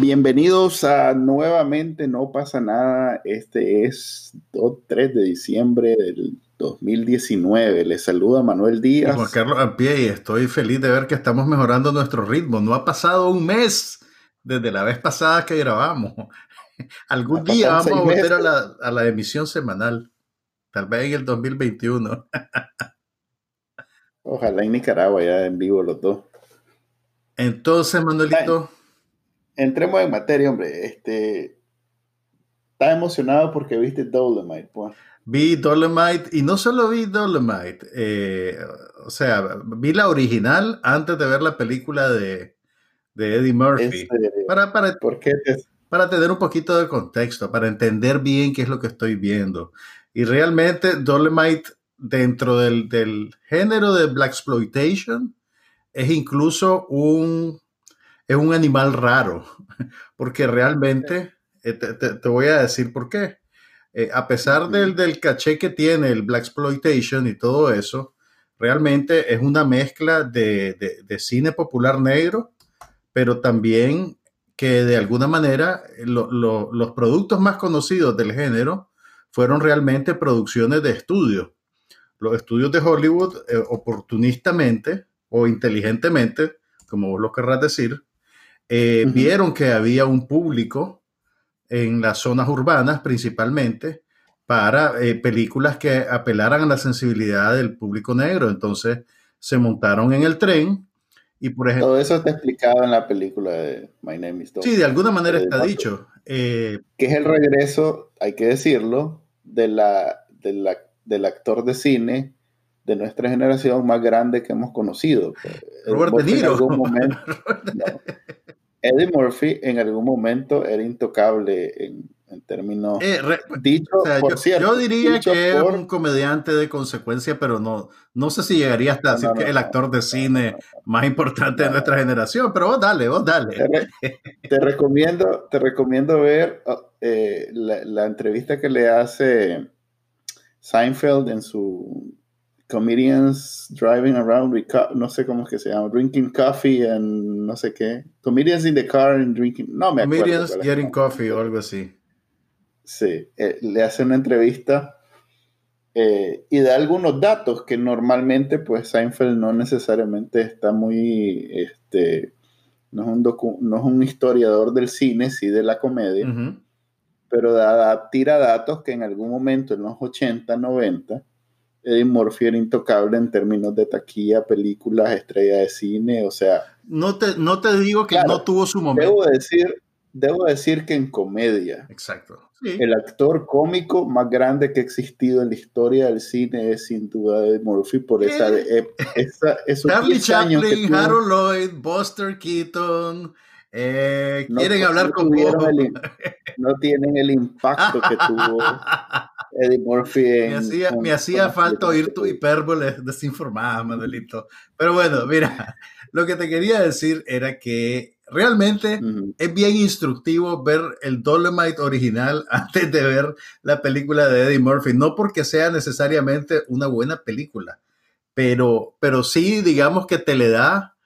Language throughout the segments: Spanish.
Bienvenidos a nuevamente No pasa nada. Este es 3 de diciembre del 2019. Les saluda Manuel Díaz. Juan Carlos Ampie y estoy feliz de ver que estamos mejorando nuestro ritmo. No ha pasado un mes desde la vez pasada que grabamos. Algún día vamos a volver a la, a la emisión semanal. Tal vez en el 2021. Ojalá en Nicaragua ya en vivo los dos. Entonces, Manuelito entremos en materia, hombre. Este, ¿Estás emocionado porque viste Dolomite? Pues? Vi Dolomite y no solo vi Dolomite, eh, o sea, vi la original antes de ver la película de, de Eddie Murphy. Este, para, para, ¿Por qué para tener un poquito de contexto, para entender bien qué es lo que estoy viendo. Y realmente Dolomite dentro del, del género de Black Exploitation es incluso un es un animal raro, porque realmente, eh, te, voy a decir por qué. Eh, a pesar del, del, caché que tiene el Black Exploitation y todo eso, realmente es una mezcla de, cine popular negro, pero también que de alguna manera eh, los productos más conocidos del género fueron realmente producciones de estudio. Los estudios de Hollywood, oportunistamente o inteligentemente, como vos lo querrás decir, eh, vieron que había un público en las zonas urbanas principalmente para eh, películas que apelaran a la sensibilidad del público negro. Entonces se montaron en el tren y por ejemplo... Todo eso está explicado en la película de My Name is Dog. Sí, de alguna manera está dicho. Eh, que es el regreso, hay que decirlo, de la, del actor de cine de nuestra generación más grande que hemos conocido. Robert De Niro. Eddie Murphy en algún momento era intocable en, términos eh, dicho, por yo, cierto, yo, diría que es un comediante de consecuencia, pero no, no sé si llegaría hasta decir que es el actor de cine más importante de nuestra generación, pero vos dale, vos dale. Te, recomiendo, te recomiendo ver oh, eh, la, la entrevista que le hace Seinfeld en su comedians driving around no sé cómo es que se llama, drinking coffee and no sé qué. Comedians in the car and drinking, no me acuerdo. Comedians getting coffee o algo así. Sí, eh, le hace una entrevista eh, y da algunos datos que normalmente pues Seinfeld no necesariamente está muy, este, no es un, no es un historiador del cine, sí de la comedia, pero da, tira datos que en algún momento en los 80, 90, Eddie Murphy era intocable en términos de taquilla, películas, estrella de cine, o sea... No te, no te digo que no tuvo su momento. Debo decir, debo decir que en comedia. Exacto. El actor cómico más grande que ha existido en la historia del cine es sin duda Eddie Murphy por esa, eh, esa esos Charlie Chaplin, Harold Lloyd, Buster Keaton, eh, quieren hablar con vos. no tienen el impacto que tuvo Eddie Murphy. me hacía, falta oír tu hipérbole desinformada, Manuelito. Pero bueno, mira, lo que te quería decir era que realmente es bien instructivo ver el Dolomite original antes de ver la película de Eddie Murphy. No porque sea necesariamente una buena película, pero, pero sí, digamos que te le da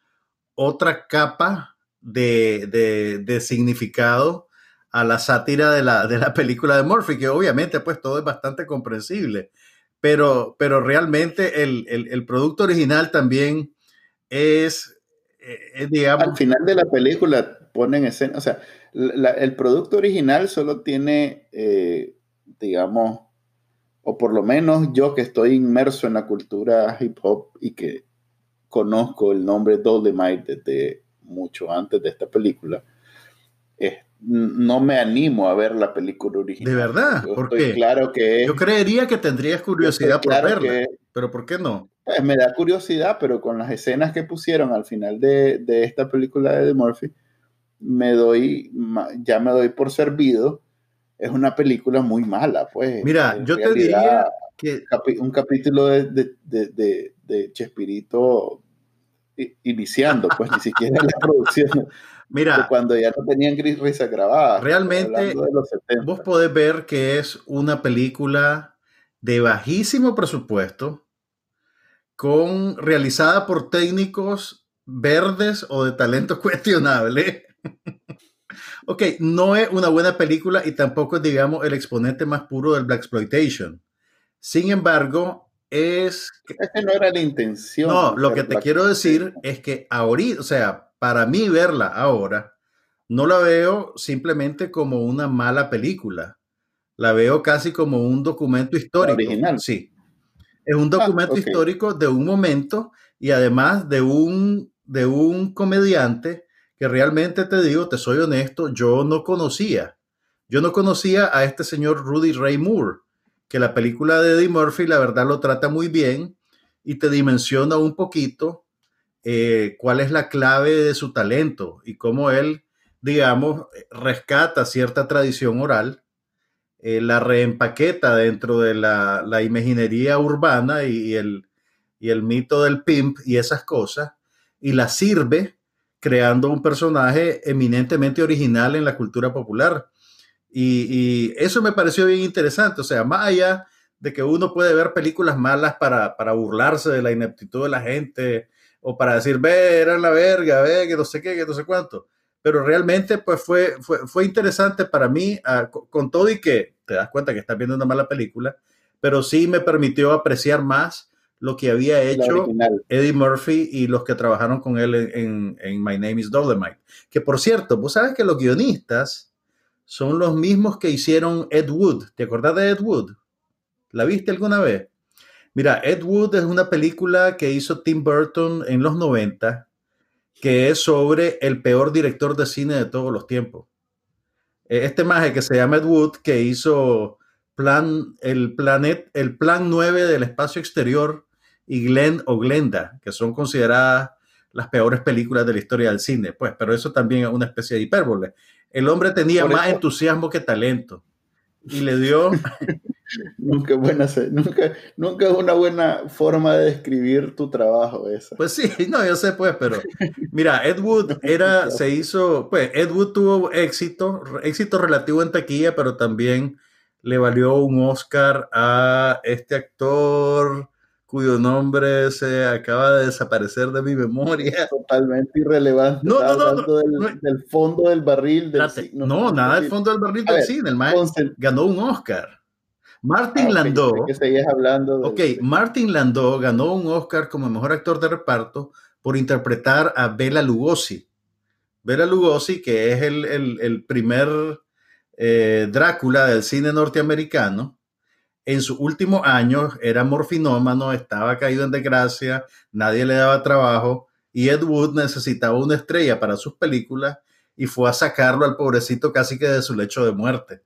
otra capa de, significado a la sátira de la, de la, película de Murphy, que obviamente pues todo es bastante comprensible, pero, pero realmente el, producto original también es, eh, digamos... Al final de la película ponen escena, o sea, el producto original solo tiene, eh, digamos, o por lo menos yo que estoy inmerso en la cultura hip hop y que conozco el nombre Dolomite desde mucho antes de esta película, no me animo a ver la película original. ¿De verdad? Yo Claro que Yo creería que tendrías curiosidad por verla, pero ¿por qué no? Pues, me da curiosidad, pero con las escenas que pusieron al final de, de esta película de The Murphy, me doy, ya me doy por servido es una película muy mala, pues. Mira, yo te diría que capi- un capítulo de, de, de, de, Chespirito iniciando, pues ni siquiera la producción, Mira, cuando ya no tenían gris risa grabada. Realmente, hablando de los 70. vos podés ver que es una película de bajísimo presupuesto, con, realizada por técnicos verdes o de talento cuestionable. ok, no es una buena película y tampoco es, digamos, el exponente más puro del Black Exploitation. Sin embargo, es que no era la intención. no, lo que te quiero decir es que ahorita, o sea, para mí verla ahora, no la veo simplemente como una mala película. La veo casi como un documento histórico. original. Sí. Es un documento ok. histórico de un momento y además de un, de un comediante que realmente te digo, te soy honesto, yo no conocía. Yo no conocía a este señor Rudy Ray Moore, que la película de Eddie Murphy, la verdad, lo trata muy bien y te dimensiona un poquito eh, cuál es la clave de su talento y cómo él, digamos, rescata cierta tradición oral, eh, la reempaqueta dentro de la, la imaginería urbana y, el, y el mito del pimp y esas cosas, y la sirve creando un personaje eminentemente original en la cultura popular. Y, y eso me pareció bien interesante, o sea, más allá de que uno puede ver películas malas para, para burlarse de la ineptitud de la gente o para decir, ve, era la verga, ve, que no sé qué, que no sé cuánto. Pero realmente, pues fue, fue, fue interesante para mí, ah, con, todo y que te das cuenta que estás viendo una mala película, pero sí me permitió apreciar más lo que había hecho. Eddie Murphy y los que trabajaron con él en, en- en My Name is Dolomite. Que por cierto, vos sabes que los guionistas son los mismos que hicieron Ed Wood. ¿Te acordás de Ed Wood? ¿La viste alguna vez? Mira, Ed Wood es una película que hizo Tim Burton en los 90, que es sobre el peor director de cine de todos los tiempos. Eh, Este maje que se llama Ed Wood, que hizo plan, el, planet, el Plan 9 del espacio exterior y Glenn o Glenda, que son consideradas las peores películas de la historia del cine. Pues, pero eso también es una especie de hipérbole. El hombre tenía Por más eso- entusiasmo que talento. Y le dio, Nunca, es buena, nunca, nunca es una buena forma de describir tu trabajo esa. Pues sí, no, yo sé, pues, pero mira, Ed Wood era, se hizo, pues, Ed Wood tuvo éxito, éxito relativo en taquilla, pero también le valió un Oscar a este actor cuyo nombre se acaba de desaparecer de mi memoria. Totalmente irrelevante. No, Estaba no, no, del, no. del fondo del barril. Del, Espérate, ci- no, nada del fondo del barril del ver, cine, el Concent- ganó un Oscar. Martin Ah, Landau. que seguías hablando del- Ok, Martin Landau ganó un Oscar como mejor actor de reparto por interpretar a Bela Lugosi. Bela Lugosi, que es el, el- el primer eh, Drácula del cine norteamericano, en sus últimos años era morfinómano, estaba caído en desgracia, nadie le daba trabajo y Ed Wood necesitaba una estrella para sus películas y fue a sacarlo al pobrecito casi que de su lecho de muerte.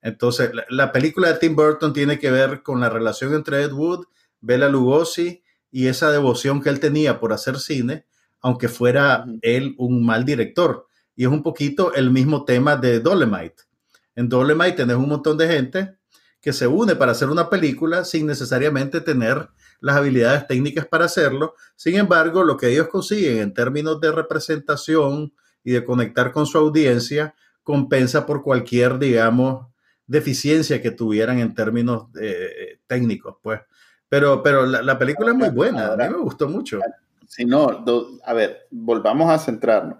Entonces, la, la película de Tim Burton tiene que ver con la relación entre Ed Wood, Bela Lugosi y esa devoción que él tenía por hacer cine, aunque fuera él un mal director. Y es un poquito el mismo tema de Dolemite. En Dolemite tenés un montón de gente que se une para hacer una película sin necesariamente tener las habilidades técnicas para hacerlo. Sin embargo, lo que ellos consiguen en términos de representación y de conectar con su audiencia compensa por cualquier, digamos, deficiencia que tuvieran en términos eh, técnicos, pues. Pero, pero la, la película es muy buena, a mí me gustó mucho. Si no, do- a ver, volvamos a centrarnos.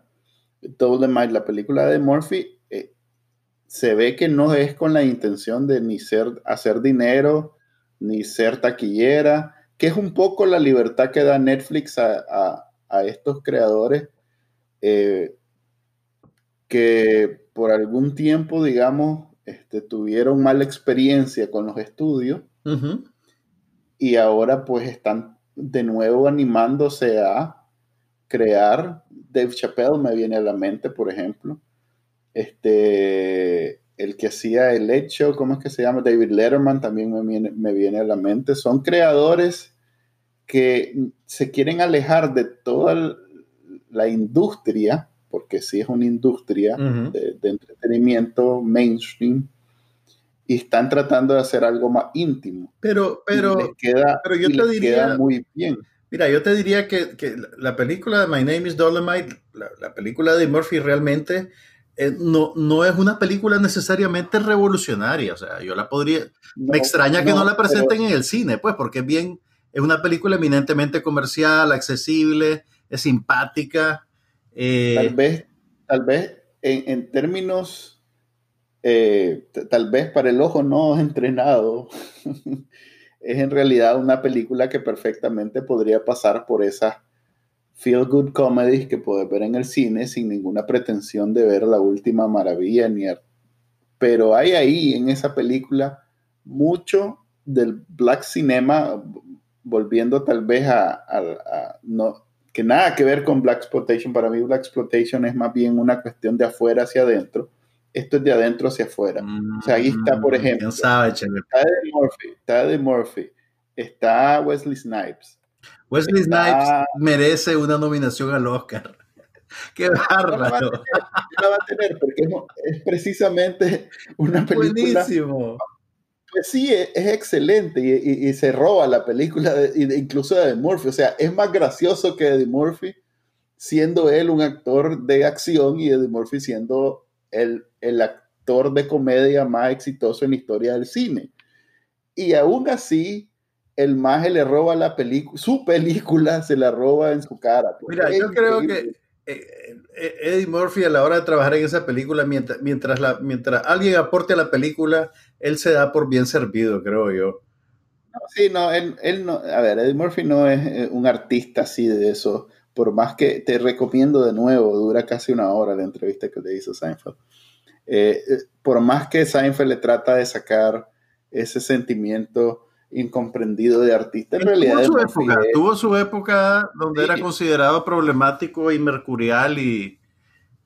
Dolomite, la película de Murphy, eh, se ve que no es con la intención de ni ser, hacer dinero, ni ser taquillera, que es un poco la libertad que da Netflix a, a- a estos creadores eh, que por algún tiempo, digamos, este, tuvieron mala experiencia con los estudios y ahora pues están de nuevo animándose a crear. Dave Chappelle me viene a la mente, por ejemplo. Este, el que hacía el hecho, ¿cómo es que se llama? David Letterman también me viene, me viene a la mente. Son creadores que se quieren alejar de toda la industria, porque sí es una industria Ujú. de, de entretenimiento mainstream, y están tratando de hacer algo más íntimo. Pero, pero, queda, pero yo te diría, muy bien. Mira, yo te diría que, que la película de My Name is Dolomite, la, la película de Murphy realmente eh, no, no es una película necesariamente revolucionaria. O sea, yo la podría. me extraña que no, la presenten en el cine, pues, porque es bien. Es una película eminentemente comercial, accesible, es simpática. Eh, tal vez, tal vez en, en términos, eh, tal vez para el ojo no entrenado, es en realidad una película que perfectamente podría pasar por esas feel good comedies que puedes ver en el cine sin ninguna pretensión de ver la última maravilla ni pero hay ahí en esa película mucho del black cinema volviendo tal vez a, no que nada que ver con black exploitation. Para mí black exploitation es más bien una cuestión de afuera hacia adentro. Esto es de adentro hacia afuera. O sea ahí está por mm, ejemplo está de Murphy está de Murphy está Wesley Snipes Wesley Snipes merece una nominación al Oscar. Qué bárbaro. No la va a tener, porque es, precisamente una película. Buenísimo. Pues sí, es, excelente y, se roba la película, de, incluso de Eddie Murphy. O sea, es más gracioso que Eddie Murphy, siendo él un actor de acción y Eddie Murphy siendo el, el actor de comedia más exitoso en la historia del cine. Y aún así, el maje le roba la película, su película se la roba en su cara. Pues. Mira, yo creo que eh, eh, Eddie Murphy a la hora de trabajar en esa película, mientras, mientras, la, mientras alguien aporte a la película, él se da por bien servido, creo yo. sí, no, él, él, no, a ver, Eddie Murphy no es eh, un artista así de eso, por más que te recomiendo de nuevo, dura casi una hora la entrevista que le hizo Seinfeld. por más que Seinfeld le trata de sacar ese sentimiento incomprendido de artista. En realidad, tuvo su, época, tuvo su época donde era considerado problemático y mercurial y,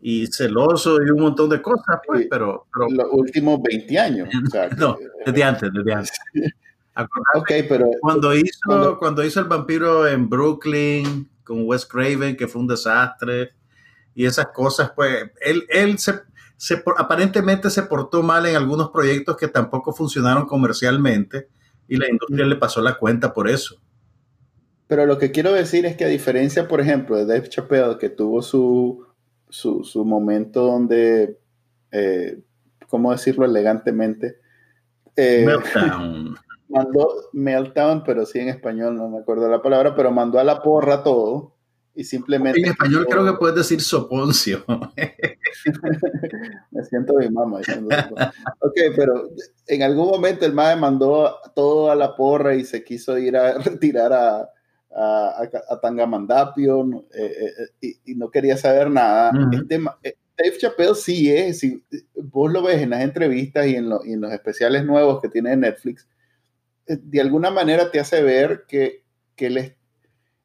y, celoso y un montón de cosas, pues, pero, Los últimos 20 años. no, desde antes, desde antes. okay, pero, cuando hizo, cuando... hizo El vampiro en Brooklyn con Wes Craven, que fue un desastre, y esas cosas, pues, él, él se, se, aparentemente se portó mal en algunos proyectos que tampoco funcionaron comercialmente, y la industria le pasó la cuenta por eso. Pero lo que quiero decir es que a diferencia, por ejemplo, de Dave Chappelle, que tuvo su, su, momento donde, eh, ¿cómo decirlo elegantemente? Eh, meltdown. Mandó meltdown, pero sí en español, no me acuerdo la palabra, pero mandó a la porra todo y simplemente... En español creo que puedes decir soponcio. Me siento mi mamá. ok, pero en algún momento el MAE mandó todo a la porra y se quiso ir a retirar a, a, Tangamandapio eh, eh, y, no quería saber nada. este, eh, Dave Chappelle sí es, si vos lo ves en las entrevistas y en, y en los especiales nuevos que tiene Netflix, de alguna manera te hace ver que, que él es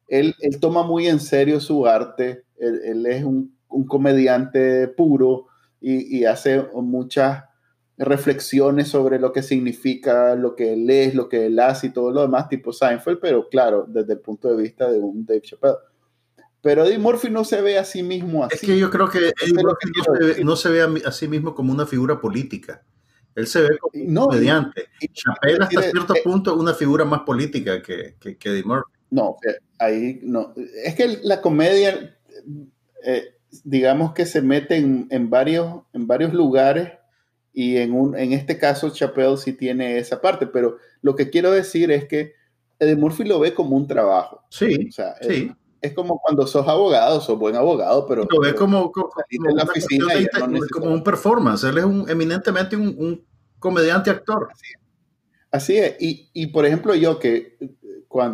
él, toma muy en serio su arte, él, es un, comediante puro y, hace muchas reflexiones sobre lo que significa lo que él es, lo que él hace y todo lo demás, tipo Seinfeld, pero claro, desde el punto de vista de un Dave Chappelle. Pero Eddie Murphy no se ve a sí mismo así. Es que yo creo que Eddie Murphy no se, ve, a, sí mismo como una figura política. Él se ve como un comediante. Chappelle hasta cierto eh, punto es una figura más política que, que, que Eddie Murphy. No, ahí no. Es que la comedia, eh, digamos que se mete en, varios, en varios lugares y en, un, en este caso Chappelle sí tiene esa parte, pero lo que quiero decir es que Eddie Murphy lo ve como un trabajo. Sí, sí. Es, como cuando sos abogado, sos buen abogado, pero... Lo ve como, como, como, un performance. Él es un, eminentemente un, comediante actor. Así es. Así es. Y, y, por ejemplo, yo que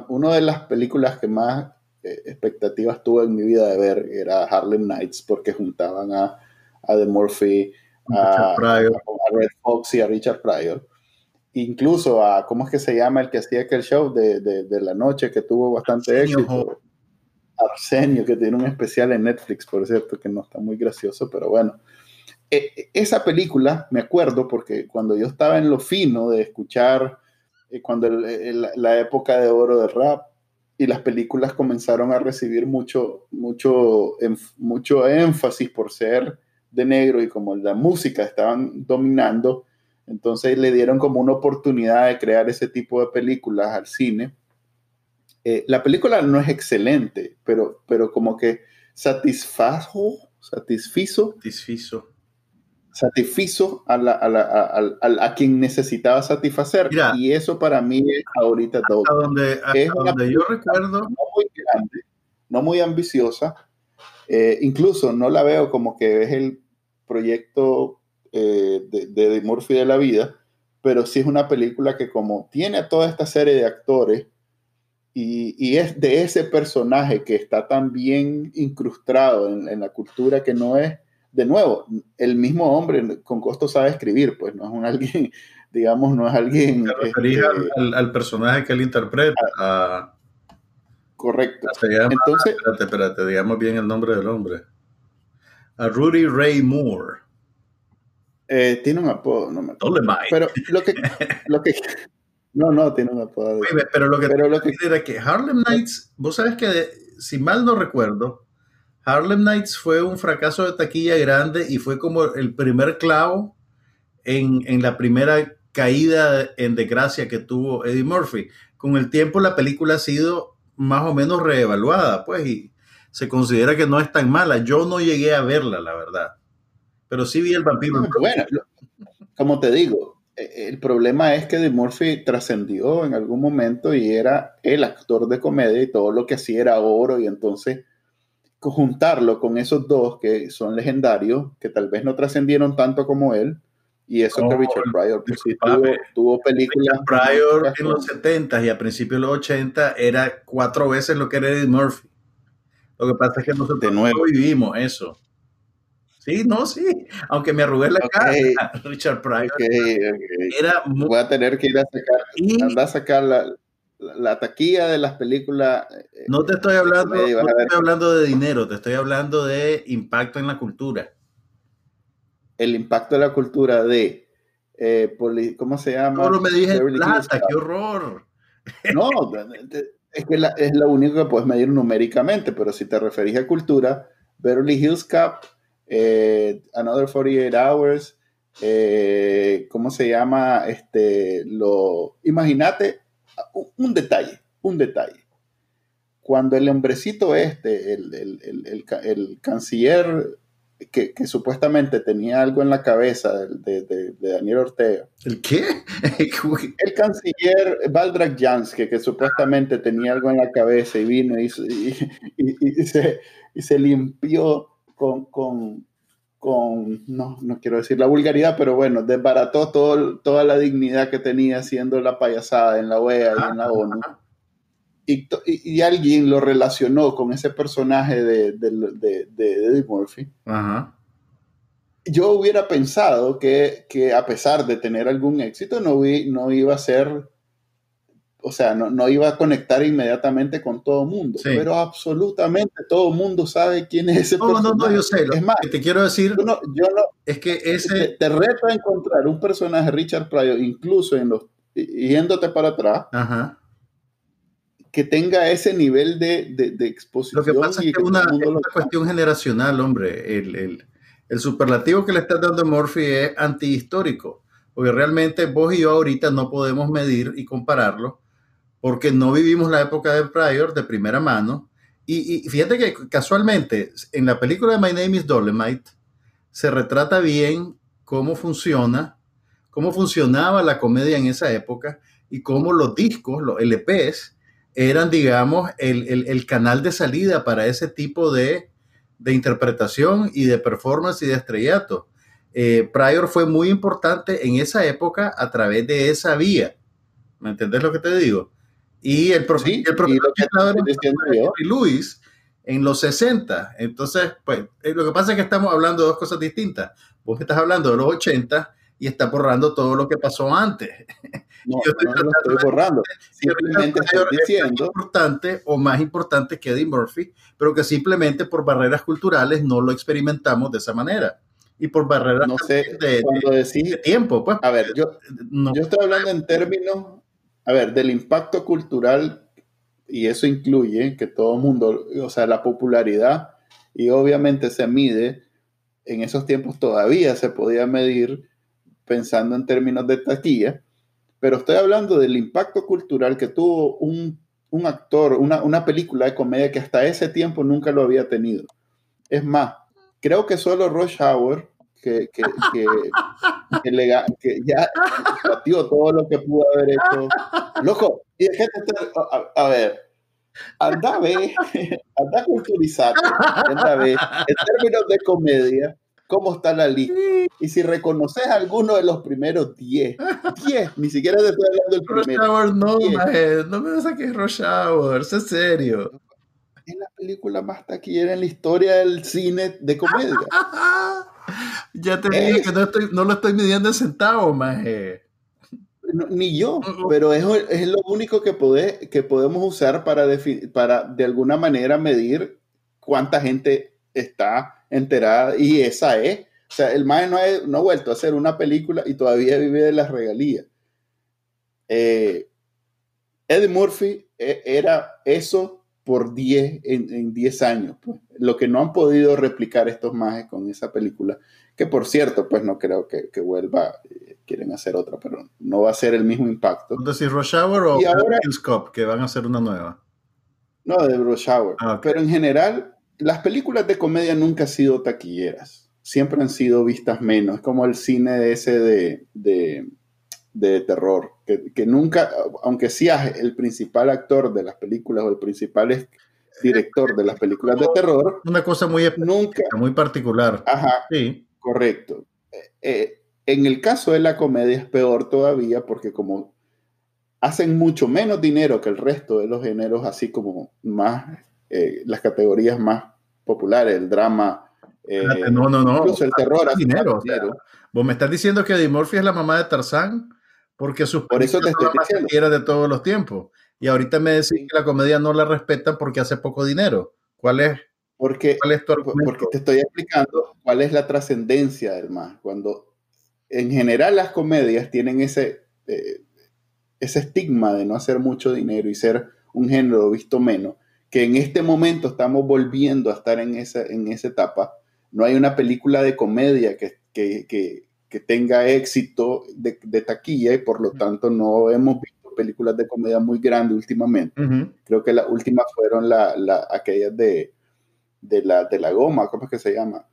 una de las películas que más eh, expectativas tuve en mi vida de ver era Harlem Nights, porque juntaban a, a The Murphy, a, Red Fox y a Richard Pryor. Incluso a, ¿cómo es que se llama el que hacía aquel show de, de, la noche que tuvo bastante éxito? Arsenio, que tiene un especial en Netflix, por cierto, que no está muy gracioso, pero bueno. E, e, esa película, me acuerdo, porque cuando yo estaba en lo fino de escuchar eh, cuando la época de oro del rap y las películas comenzaron a recibir mucho, mucho, mucho énfasis por ser de negro y como la música estaban dominando, Entonces le dieron como una oportunidad de crear ese tipo de películas al cine. Eh, la película no es excelente, pero, pero como que satisfajo, satisfizo, Satisfizo. Satisfizo a, la- a, la- a- a- quien necesitaba satisfacer. Mira. y eso para mí es ahorita todo. Hasta donde, hasta Es donde yo recuerdo, no muy grande, no muy ambiciosa. eh, incluso no la veo como que es el proyecto eh, de, de Murphy de la vida, pero sí es una película que como tiene a toda esta serie de actores y, y es de ese personaje que está tan bien incrustado en, en la cultura que no es, de nuevo, el mismo hombre con costo sabe escribir, pues no es un alguien, digamos, no es alguien... te referís este, al, personaje que él interpreta. A, correcto. se llama, Entonces, espérate, espérate, digamos bien el nombre del hombre. A Rudy Ray Moore. Eh, tiene un apodo, no me acuerdo. Dolemite. Pero lo que, lo que, no, no, tiene un apodo. pero lo que Pero lo que, era que Harlem Nights, vos sabes que, si mal no recuerdo, Harlem Nights fue un fracaso de taquilla grande y fue como el primer clavo en, en la primera caída en desgracia que tuvo Eddie Murphy. Con el tiempo la película ha sido más o menos reevaluada, pues, y se considera que no es tan mala. Yo no llegué a verla, la verdad. Pero sí vi el vampiro. bueno, lo- como te digo, eh, el problema es que Eddie Murphy trascendió en algún momento y era el actor de comedia y todo lo que hacía era oro y entonces juntarlo con esos dos que son legendarios, que tal vez no trascendieron tanto como él, y eso que No, Richard Pryor pues, sí, tuvo, tuvo películas. Richard Pryor en los con- 70 y a principios de los 80 era cuatro veces lo que era Eddie Murphy. Lo que pasa es que nosotros De nuevo. no vivimos eso. Sí, no, sí. Aunque me arrugué la Ok. cara, Richard Pryor Ok, ok. era muy... Voy a tener que ir a sacar, y anda a sacar la, la, la taquilla de las películas. eh, no te estoy hablando, comedia, no te estoy hablando de dinero, te estoy hablando de impacto en la cultura. el impacto de la cultura de, eh, poli- ¿cómo se llama? Solo me dije plata, qué horror. No, es que la- es lo único que puedes medir numéricamente, pero si te referís a cultura, Beverly Hills Cup, eh, Another 48 Hours, eh, ¿cómo se llama? Este, lo, imagínate un, detalle, un detalle. Cuando el hombrecito este, el, el- el- el ca- el canciller que, que supuestamente tenía algo en la cabeza de, de- de Daniel Ortega, ¿El qué? el canciller Baldrak Janske, que supuestamente tenía algo en la cabeza y vino y, y- y- y se, y se limpió con, con, con- no, no quiero decir la vulgaridad, pero bueno, desbarató todo, toda la dignidad que tenía haciendo la payasada en la OEA y en la ONU. Y, y- y alguien lo relacionó con ese personaje de, de, de- de Eddie Murphy Ajá. yo hubiera pensado que, que a pesar de tener algún éxito, no, vi- no iba a ser, o sea, no, no iba a conectar inmediatamente con todo el mundo. Sí. Pero absolutamente todo el mundo sabe quién es ese No, no, personaje. no, yo sé. Lo Es más, que te quiero decir yo no, yo no- es que te, ese... te reto a encontrar un personaje Richard Pryor, incluso en los, yéndote para atrás, Ajá. que tenga ese nivel de, de, de exposición. Lo que pasa y es que una, es una cuestión generacional, hombre. El, el- el superlativo que le estás dando a Murphy es antihistórico, porque realmente vos y yo ahorita no podemos medir y compararlo, porque no vivimos la época de Pryor de primera mano. Y, y fíjate que casualmente en la película de My Name is Dolemite se retrata bien cómo funciona, cómo funcionaba la comedia en esa época y cómo los discos, los LPs, eran, digamos, el, el- el canal de salida para ese tipo de, de interpretación y de performance y de estrellato. Eh, Pryor fue muy importante en esa época a través de esa vía. ¿Me entendés lo que te digo? Y el, profe- Sí, el y profesor lo que Chiflado era estoy diciendo yo. Jerry Lewis en los 60. Entonces, pues, eh, lo que pasa es que estamos hablando de dos cosas distintas. Vos me estás hablando de los 80 y estás borrando todo lo que pasó antes. No, Yo estoy no lo estoy borrando. Simplemente estoy diciendo importante o más importante que Eddie Murphy, pero que simplemente por barreras culturales no lo experimentamos de esa manera. Y por barreras no sé, de, de- decís, de tiempo, pues. a ver, yo, no- yo estoy hablando en términos, a ver, del impacto cultural, y eso incluye que todo el mundo, o sea, la popularidad, y obviamente se mide, en esos tiempos todavía se podía medir pensando en términos de taquilla, pero estoy hablando del impacto cultural que tuvo un, un actor, una, una, película de comedia que hasta ese tiempo nunca lo había tenido. Es más, creo que solo Rush Hour, que, que, que, que, ya batió todo lo que pudo haber hecho. Loco, y gente, a, a ver, anda a ver, anda a culturizarte, anda a ver, en términos de comedia, cómo está la lista. Y si reconoces alguno de los primeros 10, 10, ni siquiera te estoy hablando del primero. Rush Hour no, maje, no me saques Rush Hour, es serio. Es la película más taquillera en la historia del cine de comedia. ya te dije que no, estoy, no lo estoy midiendo en centavos. No, ni yo, pero es, es, lo único que, que podemos usar para, para de alguna manera medir cuánta gente está enterada y esa es. O sea, el MAE no ha, no ha vuelto a hacer una película y todavía vive de las regalías. Eh, Eddie Murphy eh, era eso por 10 en 10 años. Pues. Lo que no han podido replicar estos majes con esa película, que por cierto, pues no creo que, que vuelva, eh, quieren hacer otra, pero no va a ser el mismo impacto. Entonces, Rush Hour o Kills Cop, que van a hacer una nueva. No, de Rush Hour. Ah, okay. Pero en general, las películas de comedia nunca han sido taquilleras, siempre han sido vistas menos, es como el cine ese de, de, de terror, que, que, nunca, aunque seas el principal actor de las películas o el principal director de las películas de terror, una cosa muy nunca, muy particular. Ajá, sí. correcto. Eh, en el caso de la comedia es peor todavía porque como hacen mucho menos dinero que el resto de los géneros, así como más eh, las categorías más populares, el drama, eh, no, no, no. incluso el terror. Dinero, o sea, vos me estás diciendo que Eddie Murphy es la mamá de Tarzán porque sus Por eso te estoy diciendo. de todos los tiempos. Y ahorita me decís que la comedia no la respetan porque hace poco dinero. ¿Cuál es? Porque, ¿Cuál es tu porque te estoy explicando cuál es la trascendencia del más. Cuando en general las comedias tienen ese, eh, ese estigma de no hacer mucho dinero y ser un género visto menos, que en este momento estamos volviendo a estar en esa, en esa etapa. No hay una película de comedia que, que, que, que tenga éxito de, de, taquilla y por lo tanto no hemos visto películas de comedia muy grandes últimamente. Uh -huh. Creo que las últimas fueron la, la, aquellas de, de, la, de la goma, ¿cómo es que se llama?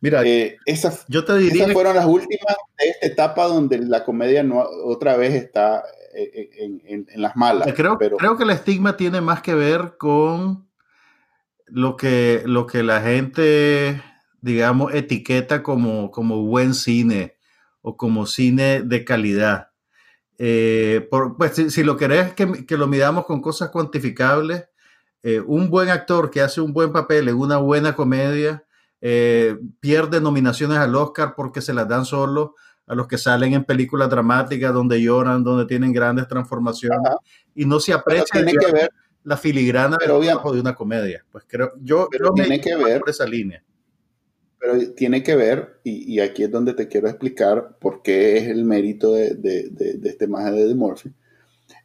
Mira, eh, esas, yo te diría esas fueron las últimas de esta etapa donde la comedia no, otra vez está en, en, en las malas. Creo, pero, creo que el estigma tiene más que ver con lo que, lo que la gente, digamos, etiqueta como, como buen cine o como cine de calidad. Eh, por, pues si, si, lo querés que, que, lo midamos con cosas cuantificables, eh, un buen actor que hace un buen papel en una buena comedia eh, pierde nominaciones al Oscar porque se las dan solo a los que salen en películas dramáticas donde lloran, donde tienen grandes transformaciones Ajá. y no se aprecia tiene que ver, la filigrana pero trabajo de una comedia. Pues creo, yo, pero yo tiene que ver por esa línea. Pero tiene que ver, y, y, aquí es donde te quiero explicar por qué es el mérito de, de, de, de este maje de Eddie Murphy.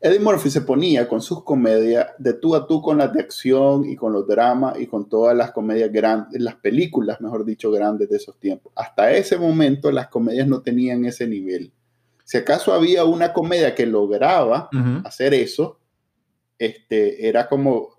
Eddie Murphy se ponía con sus comedias de tú a tú con las de acción y con los dramas y con todas las comedias grandes, las películas, mejor dicho, grandes de esos tiempos. Hasta ese momento las comedias no tenían ese nivel. Si acaso había una comedia que lograba uh -huh. hacer eso, este, era como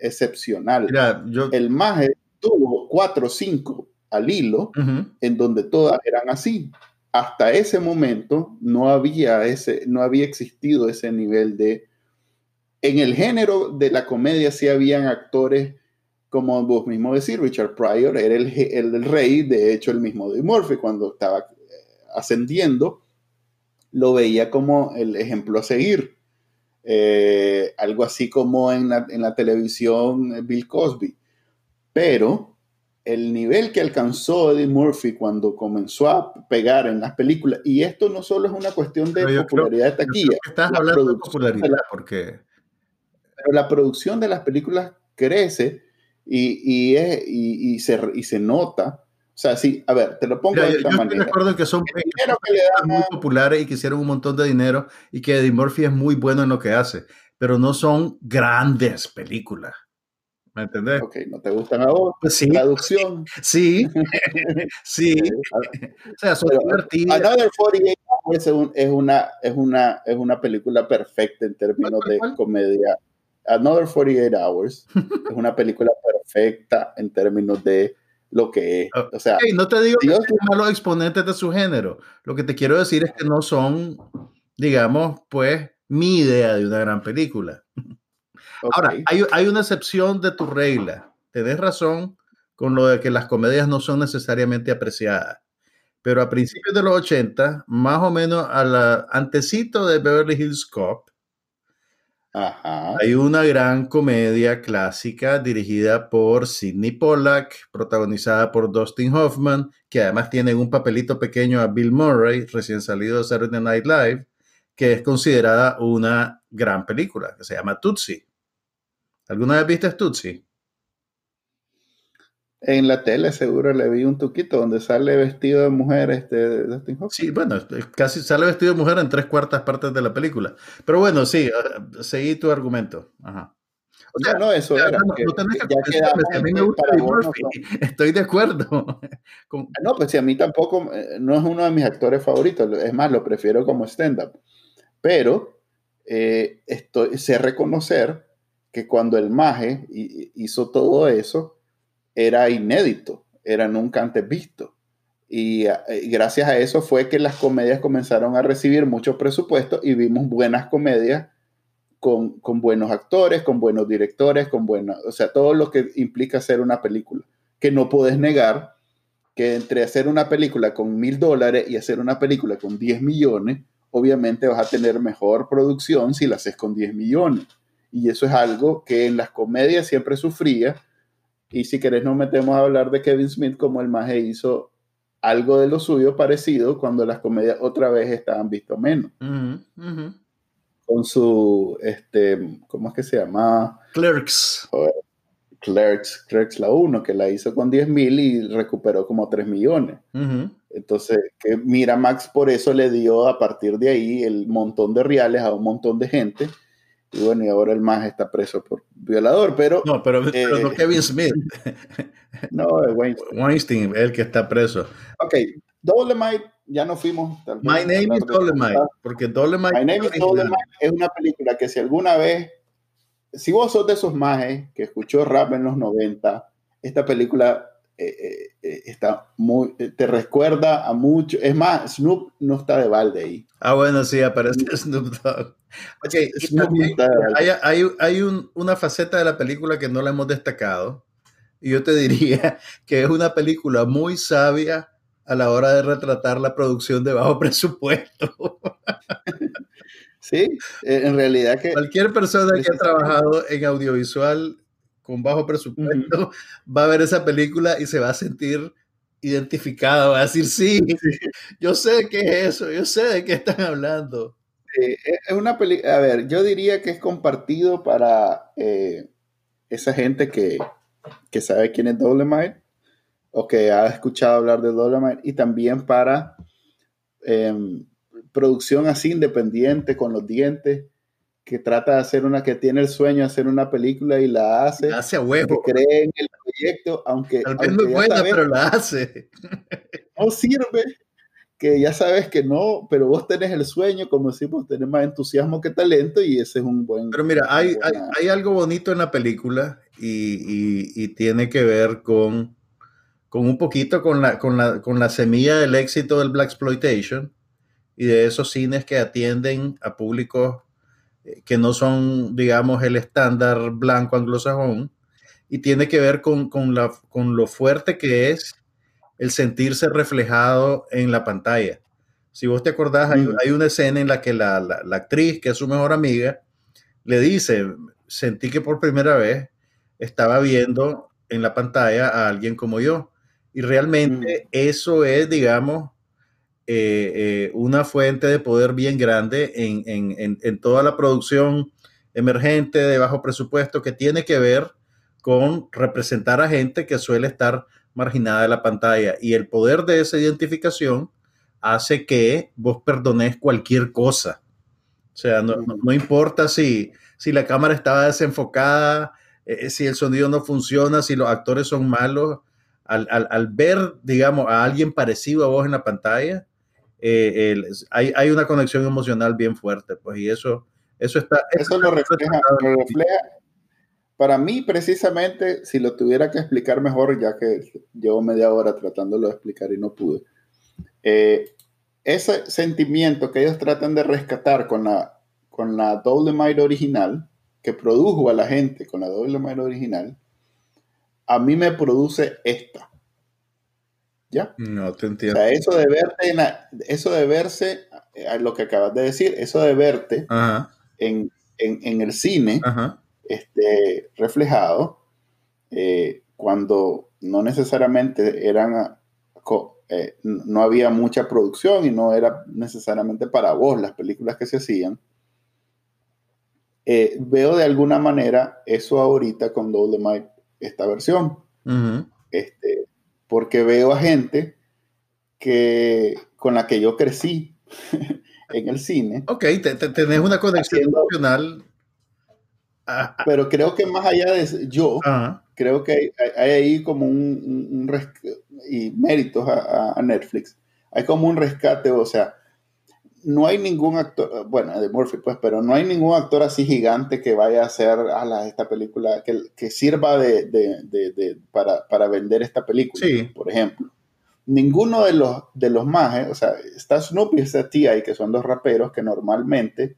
excepcional. Mira, yo... El maje tuvo cuatro o cinco al hilo uh -huh. en donde todas eran así hasta ese momento no había, ese, no había existido ese nivel de... En el género de la comedia sí habían actores, como vos mismo decís, Richard Pryor era el, el, el rey, de hecho el mismo de Murphy cuando estaba eh, ascendiendo, lo veía como el ejemplo a seguir. Eh, algo así como en la, en la televisión eh, Bill Cosby. Pero el nivel que alcanzó Eddie Murphy cuando comenzó a pegar en las películas, y esto no solo es una cuestión de popularidad creo, de taquilla. estás hablando de popularidad, de la, porque... Pero la producción de las películas crece y, y, es, y, y se, y se nota. O sea, sí, a ver, te lo pongo Mira, de esta yo manera. Estoy de acuerdo que son muy populares y que hicieron un montón de dinero y que Eddie Murphy es muy bueno en lo que hace, pero no son grandes películas. ¿Me entendés? Ok, ¿no te gustan a vos? Pues sí. Traducción. Sí, sí. o sea, son divertidas. Another 48 Hours es, un- es una, es, una, es una película perfecta en términos ¿Cuál, de cuál, comedia. Another 48 Hours es una película perfecta en términos de lo que es. Ah, O sea, no te digo que sean malos exponentes de su género. Lo que te quiero decir es que no son, digamos, pues, mi idea de una gran película. Ahora, hay, hay una excepción de tu regla. Tenés razón con lo de que las comedias no son necesariamente apreciadas. Pero a principios de los 80, más o menos a la antecito de Beverly Hills Cop, ajá. hay una gran comedia clásica dirigida por Sidney Pollack, protagonizada por Dustin Hoffman, que además tiene un papelito pequeño a Bill Murray, recién salido de Saturday Night Live, que es considerada una gran película, que se llama Tootsie. ¿Alguna vez viste Tootsie? En la tele seguro le vi un tuquito donde sale vestido de mujer este Dustin Hoffman. Sí, bueno, casi sale vestido de mujer en tres cuartas partes de la película. Pero bueno, sí, eh, seguí tu argumento. Ajá. O sea, no, no, eso ya, era. no, que- no tenés que ya quedamos si a mí me que gusta Eddie vos no Murphy. Estoy de acuerdo. Con- No, pues si a mí tampoco, eh, no es uno de mis actores favoritos, es más, lo prefiero como stand-up. Pero eh, estoy, sé reconocer que cuando el Maje hi- hizo todo eso, era inédito, era nunca antes visto. Y, eh, y gracias a eso fue que las comedias comenzaron a recibir mucho presupuesto y vimos buenas comedias con, buenos actores, con buenos directores, con buena, o sea, todo lo que implica hacer una película, que no puedes negar que entre hacer una película con mil dólares y hacer una película con 10 millones, obviamente vas a tener mejor producción si la haces con 10 millones. Y eso es algo que en las comedias siempre sufría. Y si querés nos metemos a hablar de Kevin Smith como el maje hizo algo de lo suyo parecido cuando las comedias otra vez estaban visto menos. Ujú, ujú. Con su, este, ¿cómo es que se llama? Clerks. Clerks, Clerks la 1, que la hizo con 10 mil y recuperó como 3 millones. Ujú. Entonces, que Miramax por eso le dio a partir de ahí el montón de reales a un montón de gente. Y bueno, y ahora el más está preso por violador, pero No, pero, pero no Eh, Kevin Smith. no, es Weinstein. Weinstein, el que está preso. Ok, Dolemite, ya no fuimos. tal vez, My name is Dolemite, porque Dolemite My Name is. Dolemite es una película que si alguna vez, si vos sos de esos majes que escuchó rap en los 90, esta película eh, eh, eh, está muy, eh, te recuerda a mucho, es más, Snoop no está de balde ahí. Ah, bueno, sí, aparece Snoop Dogg. Ok, y Snoop también está de balde. hay, hay- hay un- una faceta de la película que no la hemos destacado. Y yo te diría que es una película muy sabia a la hora de retratar la producción de bajo presupuesto. Sí, eh, en realidad que Cualquier persona que ha trabajado en audiovisual con bajo presupuesto va a ver esa película y se va a sentir identificado, va a decir, sí, yo sé qué es eso, yo sé de qué están hablando. eh, es una película, a ver, yo diría que es compartido para eh, esa gente que, que sabe quién es Dolemite o que ha escuchado hablar de Dolemite y también para em, producción así independiente con los dientes que trata de hacer una que tiene el sueño de hacer una película y la hace Hace a que huevo. cree en el proyecto aunque, Tal vez no buena, sabes pero la hace. no sirve, que ya sabes que no, pero vos tenés el sueño, como decimos, tenés más entusiasmo que talento y ese es un buen... Pero mira, hay, hay, algo bonito en la película y, y- y tiene que ver con, con un poquito con la, con, la, con la semilla del éxito del Black Exploitation y de esos cines que atienden a públicos que no son, digamos, el estándar blanco anglosajón y tiene que ver con, con, la, con lo fuerte que es el sentirse reflejado en la pantalla. Si vos te acordás, hay, Mm. hay una escena en la que la, la- la actriz, que es su mejor amiga, le dice, sentí que por primera vez estaba viendo en la pantalla a alguien como yo. Y realmente eso es, digamos, eh, eh, una fuente de poder bien grande en, en- en- toda la producción emergente de bajo presupuesto que tiene que ver con representar a gente que suele estar marginada de la pantalla. Y el poder de esa identificación hace que vos perdones cualquier cosa. O sea, no, no- no importa si, si la cámara estaba desenfocada, eh, si el sonido no funciona, si los actores son malos, al, al, al ver, digamos, a alguien parecido a vos en la pantalla, eh, el, hay, hay, una conexión emocional bien fuerte, pues, y eso, eso está... Eso, eso lo, refleja, lo refleja, para mí, precisamente, si lo tuviera que explicar mejor, ya que llevo media hora tratándolo de explicar y no pude, eh, ese sentimiento que ellos tratan de rescatar con la, con la Dolomite original, que produjo a la gente con la Dolomite original, a mí me produce esta. ¿Ya? No te entiendo. O sea, eso de verte, en la, eso de verse, eh, lo que acabas de decir, eso de verte en, en, en, el cine este, reflejado, eh, cuando no necesariamente eran, eh, no había mucha producción y no era necesariamente para vos las películas que se hacían. Eh, veo de alguna manera eso ahorita con Dolomite, esta versión. Uh -huh. este, porque veo a gente que, con la que yo crecí en el cine. Ok, te, te, tenés una conexión haciendo, emocional. Ah, pero creo que más allá de yo, uh -huh. creo que hay, hay, ahí como un, un, un y méritos a, a, Netflix, hay como un rescate, o sea, no hay ningún actor, bueno, de Murphy, pues, pero no hay ningún actor así gigante que vaya a hacer a la, esta película, que, que sirva de, de, de, de, para, para vender esta película, sí. por ejemplo. Ninguno de los, de los majes, o sea, está Snoopy y está T.I., que son dos raperos que normalmente,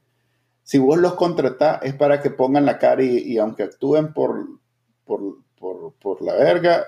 si vos los contratás, es para que pongan la cara y, y aunque actúen por, por, por, por, la verga,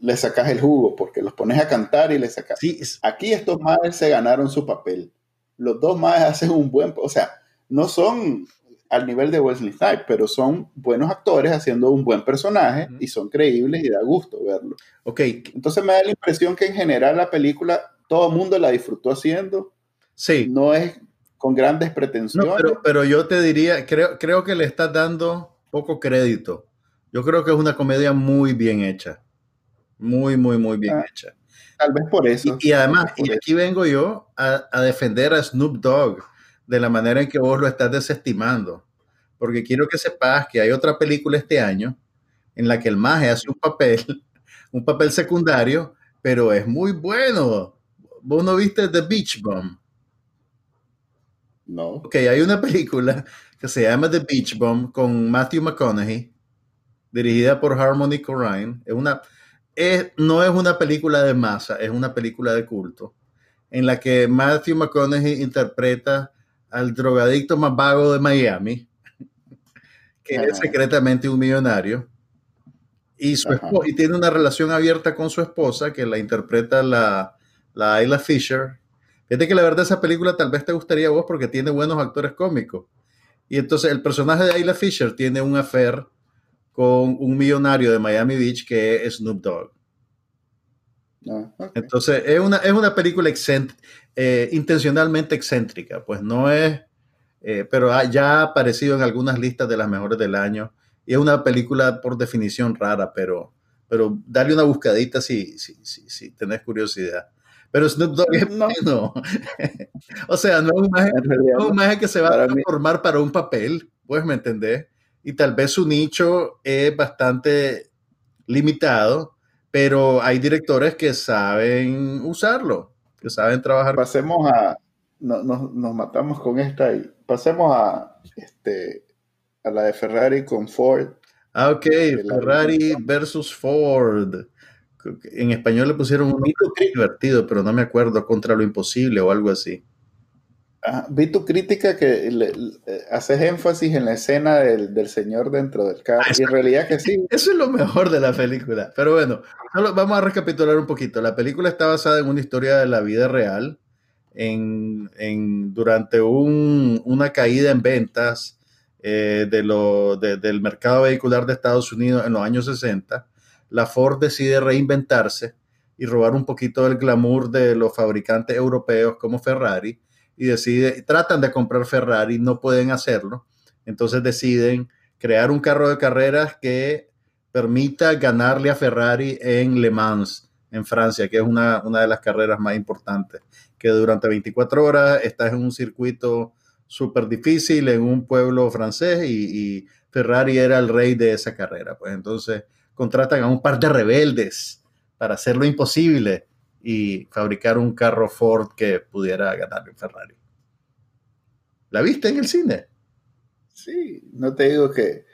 le sacas el jugo, porque los pones a cantar y le sacas. Sí. Aquí estos majes se ganaron su papel los dos más hacen un buen, o sea, no son al nivel de Wesley Snipes, pero son buenos actores haciendo un buen personaje uh -huh. y son creíbles y da gusto verlo. Ok. Entonces me da la impresión que en general la película todo el mundo la disfrutó haciendo. Sí. No es con grandes pretensiones. No, pero, pero, yo te diría, creo, creo que le estás dando poco crédito. Yo creo que es una comedia muy bien hecha. Muy, muy, muy bien ah. hecha. Tal vez por eso. Y, y además, y aquí vengo yo a, a, defender a Snoop Dogg de la manera en que vos lo estás desestimando. Porque quiero que sepas que hay otra película este año en la que el maje hace un papel, un papel secundario, pero es muy bueno. ¿Vos no viste The Beach Bomb? No. Ok, hay una película que se llama The Beach Bomb con Matthew McConaughey, dirigida por Harmony Korine. Es una es, no es una película de masa, es una película de culto, en la que Matthew McConaughey interpreta al drogadicto más vago de Miami, que Ajá. es secretamente un millonario, y, su esposa, y tiene una relación abierta con su esposa, que la interpreta la, la Ayla Fisher. Fíjate que la verdad esa película tal vez te gustaría a vos porque tiene buenos actores cómicos. Y entonces el personaje de Ayla Fisher tiene un affair con un millonario de Miami Beach que es Snoop Dogg. Ah, okay. Entonces, es una, es una película eh, intencionalmente excéntrica, pues no es, eh, pero ha, ya ha aparecido en algunas listas de las mejores del año y es una película por definición rara, pero, pero dale una buscadita si, si, si, si tenés curiosidad. Pero Snoop Dogg es no. bueno. o sea, no es un maje, no es un maje que se va a transformar para un papel, pues me entendés y tal vez su nicho es bastante limitado, pero hay directores que saben usarlo, que saben trabajar. Pasemos a, no, no, nos matamos con esta y pasemos a, este, a la de Ferrari con Ford. Ah, ok, Ferrari versus Ford. En español le pusieron un divertido, pero no me acuerdo, contra lo imposible o algo así. Vi tu crítica que le, le, haces énfasis en la escena del, del señor dentro del carro. Ah, y en realidad que sí. Eso es lo mejor de la película. Pero bueno, solo vamos a recapitular un poquito. La película está basada en una historia de la vida real. En, en durante un, una caída en ventas eh, de lo, de, del mercado vehicular de Estados Unidos en los años 60, la Ford decide reinventarse y robar un poquito del glamour de los fabricantes europeos como Ferrari y decide, tratan de comprar Ferrari, no pueden hacerlo, entonces deciden crear un carro de carreras que permita ganarle a Ferrari en Le Mans, en Francia, que es una, una de las carreras más importantes, que durante 24 horas estás en un circuito súper difícil, en un pueblo francés, y, y Ferrari era el rey de esa carrera. Pues entonces contratan a un par de rebeldes para hacer lo imposible y fabricar un carro Ford que pudiera ganar en Ferrari. ¿La viste en el cine? Sí, no te digo que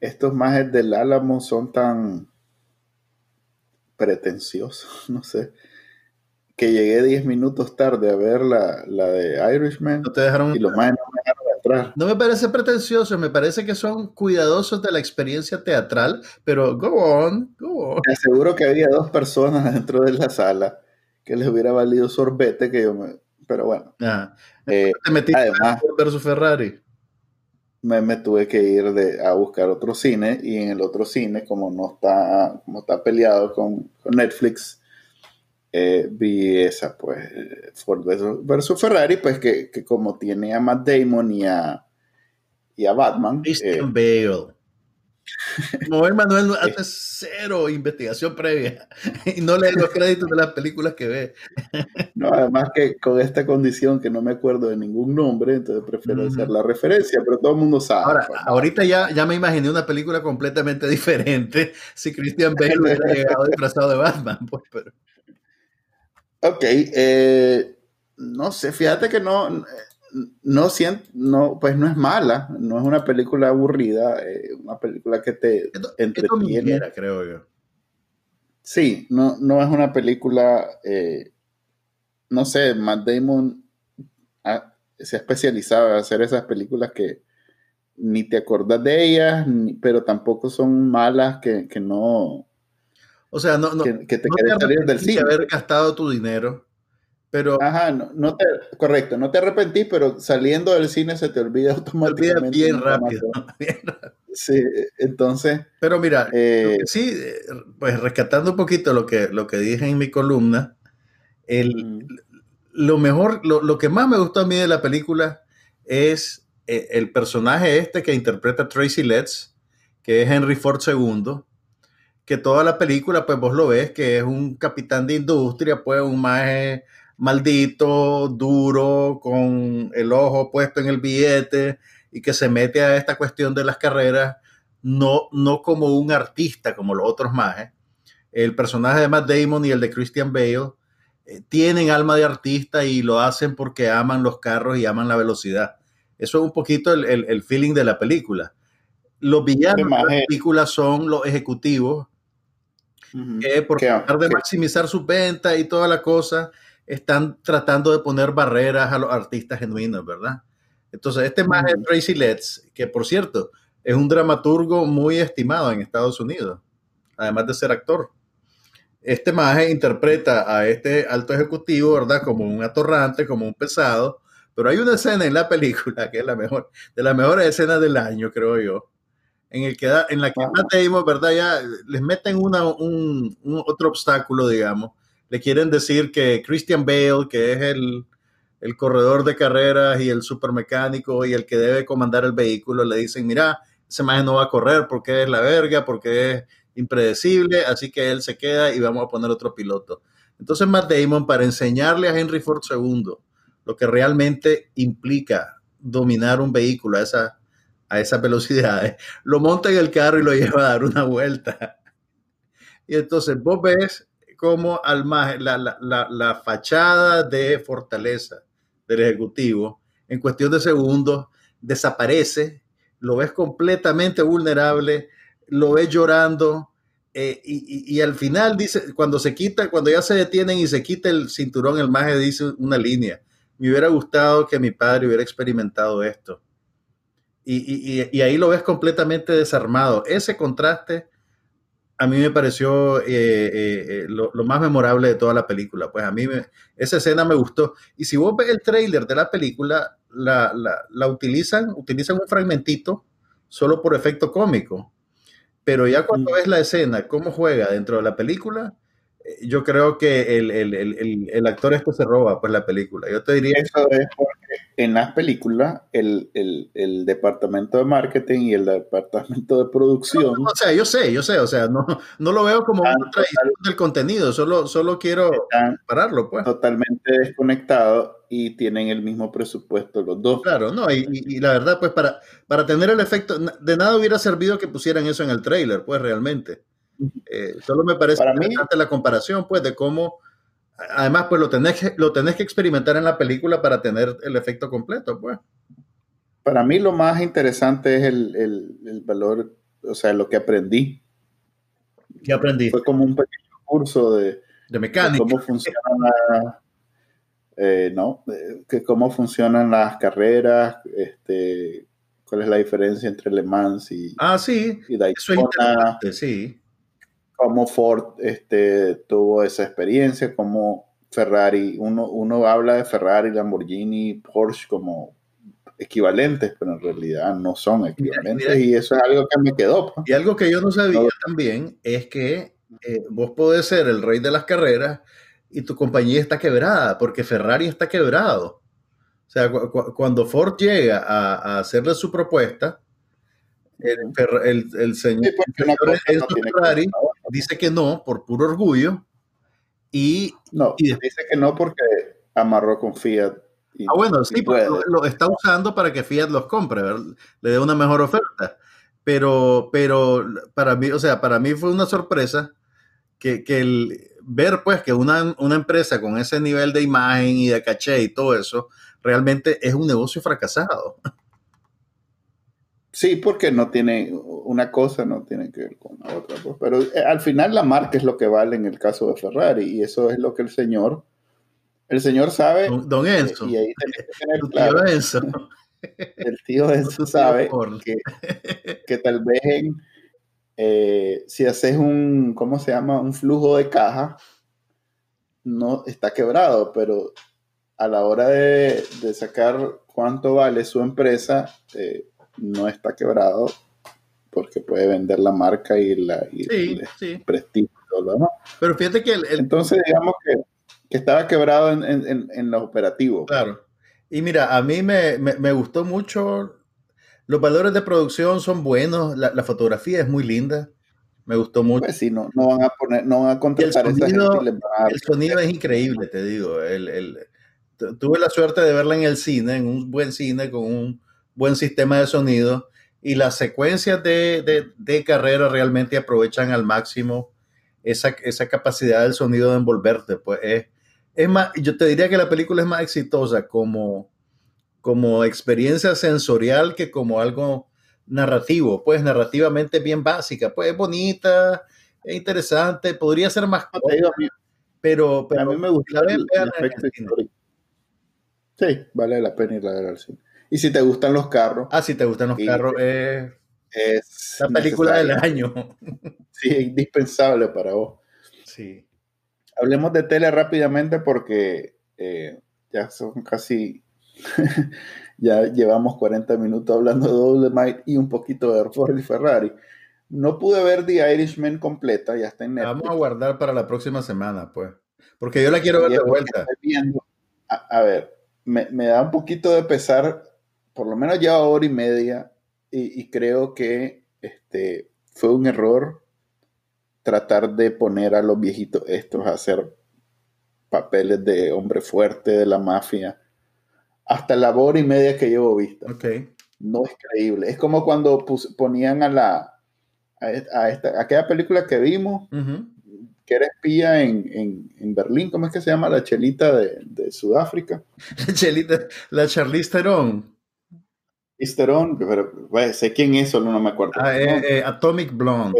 estos majes del Álamo son tan pretenciosos, no sé, que llegué 10 minutos tarde a ver la, de Irishman no te dejaron y los majes no me dejaron No me parece pretencioso, me parece que son cuidadosos de la experiencia teatral, pero go on, go on. Te aseguro que había dos personas dentro de la sala que les hubiera valido sorbete que yo me... Pero bueno. Ah. Eh, te metiste además, versus Ferrari me, tuve que ir de, a buscar otro cine y en el otro cine, como no está, como está peleado con, Netflix, eh, vi esa, pues, Ford versus Ferrari, pues que, como tiene a Matt Damon y a, y a Batman. Christian eh, Bale. Como Manuel hace cero investigación previa y no lee los créditos de las películas que ve. No, además que con esta condición que no me acuerdo de ningún nombre, entonces prefiero hacer la referencia, pero todo el mundo sabe. Ahora, pues, ahorita ya, ya me imaginé una película completamente diferente si Christian Bale hubiera llegado disfrazado de Batman. Pues, pero... Ok, eh, no sé, fíjate que no no siento, no, pues no es mala, no es una película aburrida, eh, una película que te entretiene. creo yo. Sí, no, no es una película, eh, no sé, Matt Damon se ha especializado en hacer esas películas que ni te acordas de ellas, pero tampoco son malas que, no... O sea, no, no, que, te no salir del cine. haber gastado tu dinero pero, Ajá, no, te, correcto, no te arrepentís, pero saliendo del cine se te olvida automáticamente. bien rápido, Sí, entonces. Pero mira, eh, sí, pues rescatando un poquito lo que, lo que dije en mi columna, el, lo mejor, lo, que más me gustó a mí de la película es eh, el personaje este que interpreta Tracy Letts, que es Henry Ford II, que toda la película, pues vos lo ves, que es un capitán de industria, pues un maje maldito, duro, con el ojo puesto en el billete y que se mete a esta cuestión de las carreras, no, no como un artista como los otros. ¿eh? El personaje de Matt Damon y el de Christian Bale eh, tienen alma de artista y lo hacen porque aman los carros y aman la velocidad. Eso es un poquito el, feeling de la película. Los villanos de la película son los ejecutivos, que por tratar de maximizar su venta y toda la cosa, están tratando de poner barreras a los artistas genuinos, ¿verdad? Entonces, este más es Tracy Letts, que por cierto, es un dramaturgo muy estimado en Estados Unidos, además de ser actor. Este maje interpreta a este alto ejecutivo, ¿verdad? Como un atorrante, como un pesado, pero hay una escena en la película que es la mejor, de las mejores escenas del año, creo yo, en, el que en la que Matt ¿verdad? Ya les meten una, un, otro obstáculo, digamos, le quieren decir que Christian Bale, que es el, corredor de carreras y el supermecánico y el que debe comandar el vehículo, le dicen, mira, ese maje no va a correr porque es la verga, porque es impredecible, así que él se queda y vamos a poner otro piloto. Entonces Matt Damon, para enseñarle a Henry Ford II lo que realmente implica dominar un vehículo a esa, a esas velocidades, lo monta en el carro y lo lleva a dar una vuelta. Y entonces vos ves como al la, la, la, fachada de fortaleza del Ejecutivo, en cuestión de segundos, desaparece, lo ves completamente vulnerable, lo ves llorando, eh, y, y, al final dice, cuando se quita, cuando ya se detienen y se quita el cinturón, el maje dice una línea. Me hubiera gustado que mi padre hubiera experimentado esto. Y, y ahí lo ves completamente desarmado. Ese contraste a mí me pareció eh, eh, eh, lo, más memorable de toda la película. Pues a mí esa escena me gustó. Y si vos ves el trailer de la película, la, utilizan, utilizan un fragmentito solo por efecto cómico. Pero ya cuando ves la escena, cómo juega dentro de la película, yo creo que el, el, el, el, actor esto se roba pues la película. Yo te diría... Eso es porque en las películas el, departamento de marketing y el departamento de producción... o sea, yo sé, yo sé, o sea, no, no lo veo como una tradición del contenido, solo, solo quiero pararlo pues. Totalmente desconectado y tienen el mismo presupuesto los dos. Claro, no, y, y, la verdad pues para, para tener el efecto, de nada hubiera servido que pusieran eso en el trailer pues realmente. Eh, solo me parece Para interesante la comparación, pues, de cómo, además, pues lo tenés, que, lo tenés que experimentar en la película para tener el efecto completo, pues. Para mí lo más interesante es el, el, valor, o sea, lo que aprendí. ¿Qué aprendí? Fue como un pequeño curso de, de mecánica. cómo funciona eh, no, que cómo funcionan las carreras, este, cuál es la diferencia entre Le Mans y, ah, sí. y Daytona. Eso es sí cómo Ford este, tuvo esa experiencia, cómo Ferrari, uno, uno habla de Ferrari, Lamborghini, Porsche como equivalentes, pero en realidad no son equivalentes y eso es algo que me quedó. Pues. Y algo que yo no sabía también es que eh, vos podés ser el rey de las carreras y tu compañía está quebrada, porque Ferrari está quebrado. O sea, cuando Ford llega a, a hacerle su propuesta, el, el, señor, Ferrari dice que no por puro orgullo y, no, dice que no porque amarró con Fiat. ah, bueno, sí, lo, está usando para que Fiat los compre, le dé una mejor oferta. Pero, pero para mí, o sea, para mí fue una sorpresa que, que el, ver pues que una, una empresa con ese nivel de imagen y de caché y todo eso, realmente es un negocio fracasado. Sí, porque no tiene una cosa, no tiene que ver con la otra. Pues. Pero eh, al final la marca es lo que vale en el caso de Ferrari y eso es lo que el señor, el señor sabe. Don, Enzo. Y ahí que tener claro. Tío Enzo. El tío Enzo sabe que, que, tal vez eh, si haces un, ¿cómo se llama? Un flujo de caja, no está quebrado, pero a la hora de, de sacar cuánto vale su empresa, eh, no está quebrado porque puede vender la marca y, la, el prestigio. Pero fíjate que el, Entonces, digamos que, estaba quebrado en, en, en, los operativos. Claro. Y mira, a mí me, me, gustó mucho. Los valores de producción son buenos. La, fotografía es muy linda. Me gustó mucho. Pues sí, no, no van a poner, no van a contratar el sonido, El sonido es increíble, te digo. El, el, tuve la suerte de verla en el cine, en un buen cine, con un buen sistema de sonido y las secuencias de, de, carrera realmente aprovechan al máximo esa, esa, capacidad del sonido de envolverte. Pues es, es, más, yo te diría que la película es más exitosa como, como experiencia sensorial que como algo narrativo, pues narrativamente bien básica, pues es bonita, es interesante, podría ser más pero, pero a mí me gusta el, Sí, vale la pena ir a ver al cine. Y si te gustan los carros. Ah, si te gustan los carros, es la película del año. Sí, indispensable para vos. Sí. Hablemos de tele rápidamente porque eh, ya son casi. ya llevamos 40 minutos hablando de Dolomite y un poquito de Ford y Ferrari. No pude ver The Irishman completa, ya está en Netflix. Vamos a guardar para la próxima semana, pues. Porque yo la quiero ver de vuelta. a, ver, me, me, da un poquito de pesar por lo menos lleva hora y media y, creo que este, fue un error tratar de poner a los viejitos estos a hacer papeles de hombre fuerte de la mafia. Hasta la hora y media que llevo vista. No es creíble. Es como cuando ponían a la a, esta, aquella película que vimos, que era espía en, Berlín, ¿cómo es que se llama? La chelita de, Sudáfrica. La chelita, la Charlize Theron. Easteron, pero sé quién es, solo no me acuerdo. Ah, eh, eh, Atomic Blonde.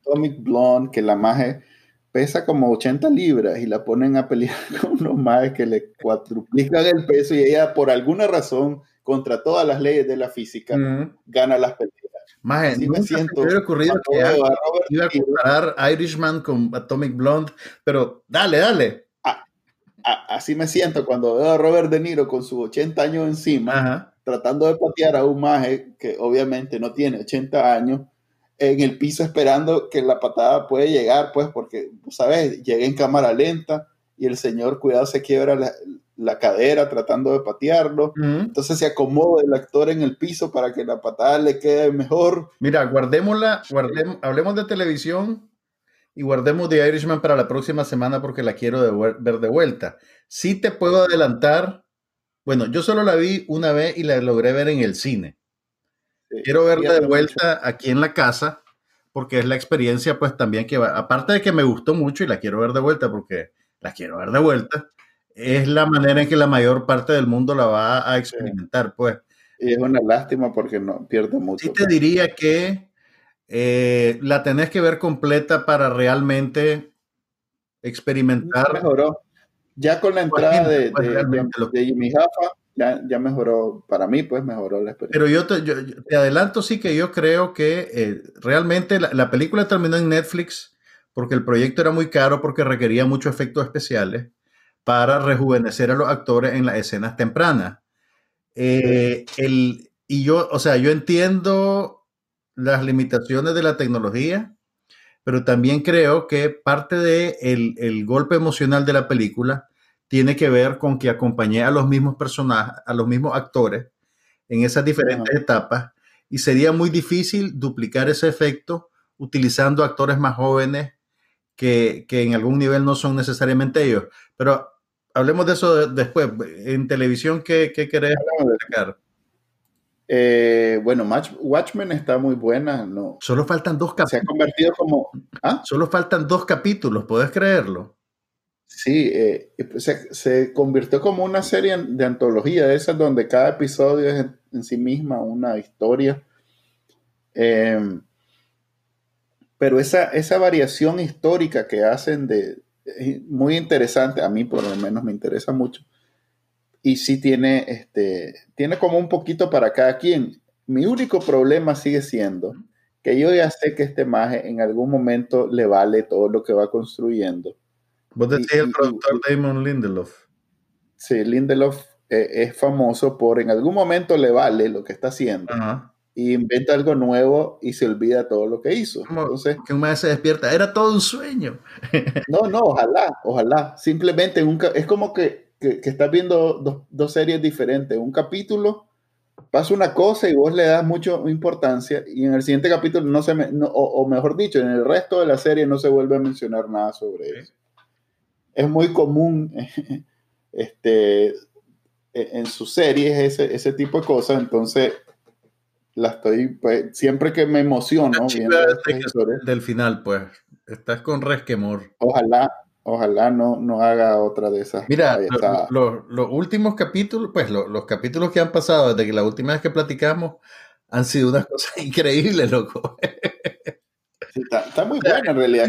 Atomic Blonde, que la maje pesa como 80 libras y la ponen a pelear con unos majes que le cuadruplican el peso y ella, por alguna razón, contra todas las leyes de la física, gana las peleas. Maje, así me siento. Me ocurrido que iba a comparar Irishman con Atomic Blonde, pero dale, dale. así me siento cuando veo a Robert De Niro con sus 80 años encima. Ajá tratando de patear a un maje que obviamente no tiene 80 años en el piso esperando que la patada puede llegar, pues, porque, ¿sabes? Llega en cámara lenta y el señor, cuidado, se quiebra la, cadera tratando de patearlo. Entonces se acomoda el actor en el piso para que la patada le quede mejor. Mira, guardémosla, guardemos, hablemos de televisión y guardemos The Irishman para la próxima semana porque la quiero ver de vuelta. Sí te puedo adelantar, bueno, yo solo la vi una vez y la logré ver en el cine. Quiero verla de vuelta aquí en la casa porque es la experiencia pues también que va, aparte de que me gustó mucho y la quiero ver de vuelta porque la quiero ver de vuelta, es la manera en que la mayor parte del mundo la va a experimentar pues. Y es una lástima porque no pierde mucho. Sí te pues. diría que eh, la tenés que ver completa para realmente experimentar. Mejoró. Ya con la entrada de, pues, de, Jimmy Hoffa, ya, mejoró, para mí, pues mejoró la experiencia. Pero yo te, adelanto, sí que yo creo que eh, realmente la, película terminó en Netflix porque el proyecto era muy caro, porque requería muchos efectos especiales para rejuvenecer a los actores en las escenas tempranas. Eh, el, y yo, o sea, yo entiendo las limitaciones de la tecnología, pero también creo que parte del de el golpe emocional de la película tiene que ver con que acompañé a los mismos personajes, a los mismos actores en esas diferentes etapas y sería muy difícil duplicar ese efecto utilizando actores más jóvenes que, en algún nivel no son necesariamente ellos. Pero hablemos de eso después. En televisión, ¿qué, qué querés destacar? Eh, bueno, Watchmen está muy buena. No. Solo faltan dos capítulos. Se ha convertido como. ¿ah? Solo faltan dos capítulos, ¿puedes creerlo? Sí, eh, pues, se, convirtió como una serie de antología de esas donde cada episodio es en, sí misma una historia. Em, pero esa, esa variación histórica que hacen de muy interesante, a mí por lo menos me interesa mucho. Y sí tiene, este, tiene como un poquito para cada quien. Mi único problema sigue siendo que yo ya sé que este maje en algún momento le vale todo lo que va construyendo Vos decís el productor Damon Lindelof. Sí, Lindelof eh, es famoso por en algún momento le vale lo que está haciendo. Y inventa algo nuevo y se olvida todo lo que hizo. Entonces, que un se despierta, era todo un sueño. no, no, ojalá, ojalá. Simplemente es como que, que, estás viendo dos, series diferentes. Un capítulo pasa una cosa y vos le das mucha importancia y en el siguiente capítulo no se me, o, mejor dicho, en el resto de la serie no se vuelve a mencionar nada sobre eso es muy común este, en sus series ese, ese tipo de cosas, entonces la estoy, pues, siempre que me emociono viendo del final, pues, estás con resquemor. Ojalá, ojalá no, no haga otra de esas. Mira, los últimos capítulos, pues los capítulos que han pasado desde que la última vez que platicamos han sido unas cosas increíbles, loco. está, muy buena en realidad.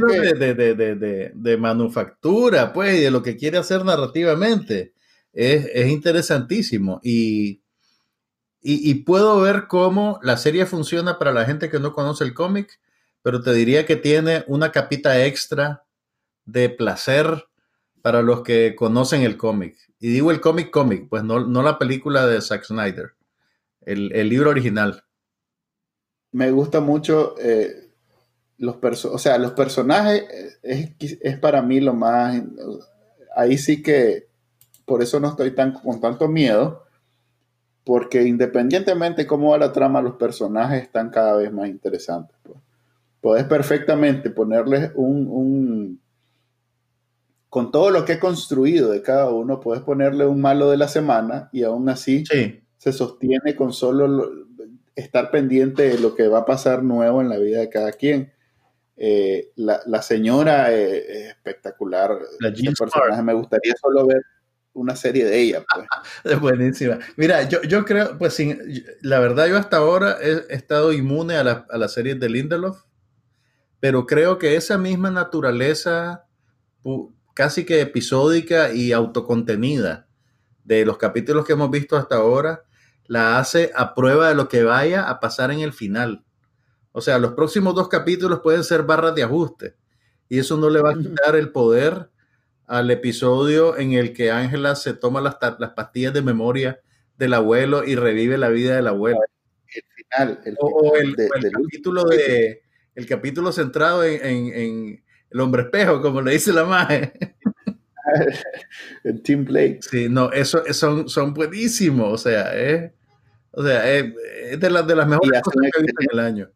De, manufactura, pues, y de lo que quiere hacer narrativamente. Es, interesantísimo. Y, y, puedo ver cómo la serie funciona para la gente que no conoce el cómic, pero te diría que tiene una capita extra de placer para los que conocen el cómic. Y digo el cómic cómic, pues no, no la película de Zack Snyder, el, el libro original. Me gusta mucho eh, los o sea, los personajes es, es, para mí lo más, ahí sí que, por eso no estoy tan con tanto miedo, porque independientemente de cómo va la trama, los personajes están cada vez más interesantes. Pues. Puedes perfectamente ponerles un, un, con todo lo que he construido de cada uno, puedes ponerle un malo de la semana y aún así se sostiene con solo estar pendiente de lo que va a pasar nuevo en la vida de cada quien. Eh, la, señora es, espectacular. La personaje. Me gustaría solo ver una serie de ella. Pues. es buenísima. Mira, yo, yo creo, pues la verdad yo hasta ahora he, estado inmune a la, a la serie de Lindelof, pero creo que esa misma naturaleza casi que episódica y autocontenida de los capítulos que hemos visto hasta ahora, la hace a prueba de lo que vaya a pasar en el final. O sea, los próximos dos capítulos pueden ser barras de ajuste. Y eso no le va a quitar el poder al episodio en el que Ángela se toma las, pastillas de memoria del abuelo y revive la vida del abuelo. El final. o, el, capítulo de el capítulo centrado en, el hombre espejo, como le dice la madre. el Team Blake. Sí, no, eso, son, son buenísimos, o sea, es, o sea, es, de, las de las mejores cosas que he visto en el año.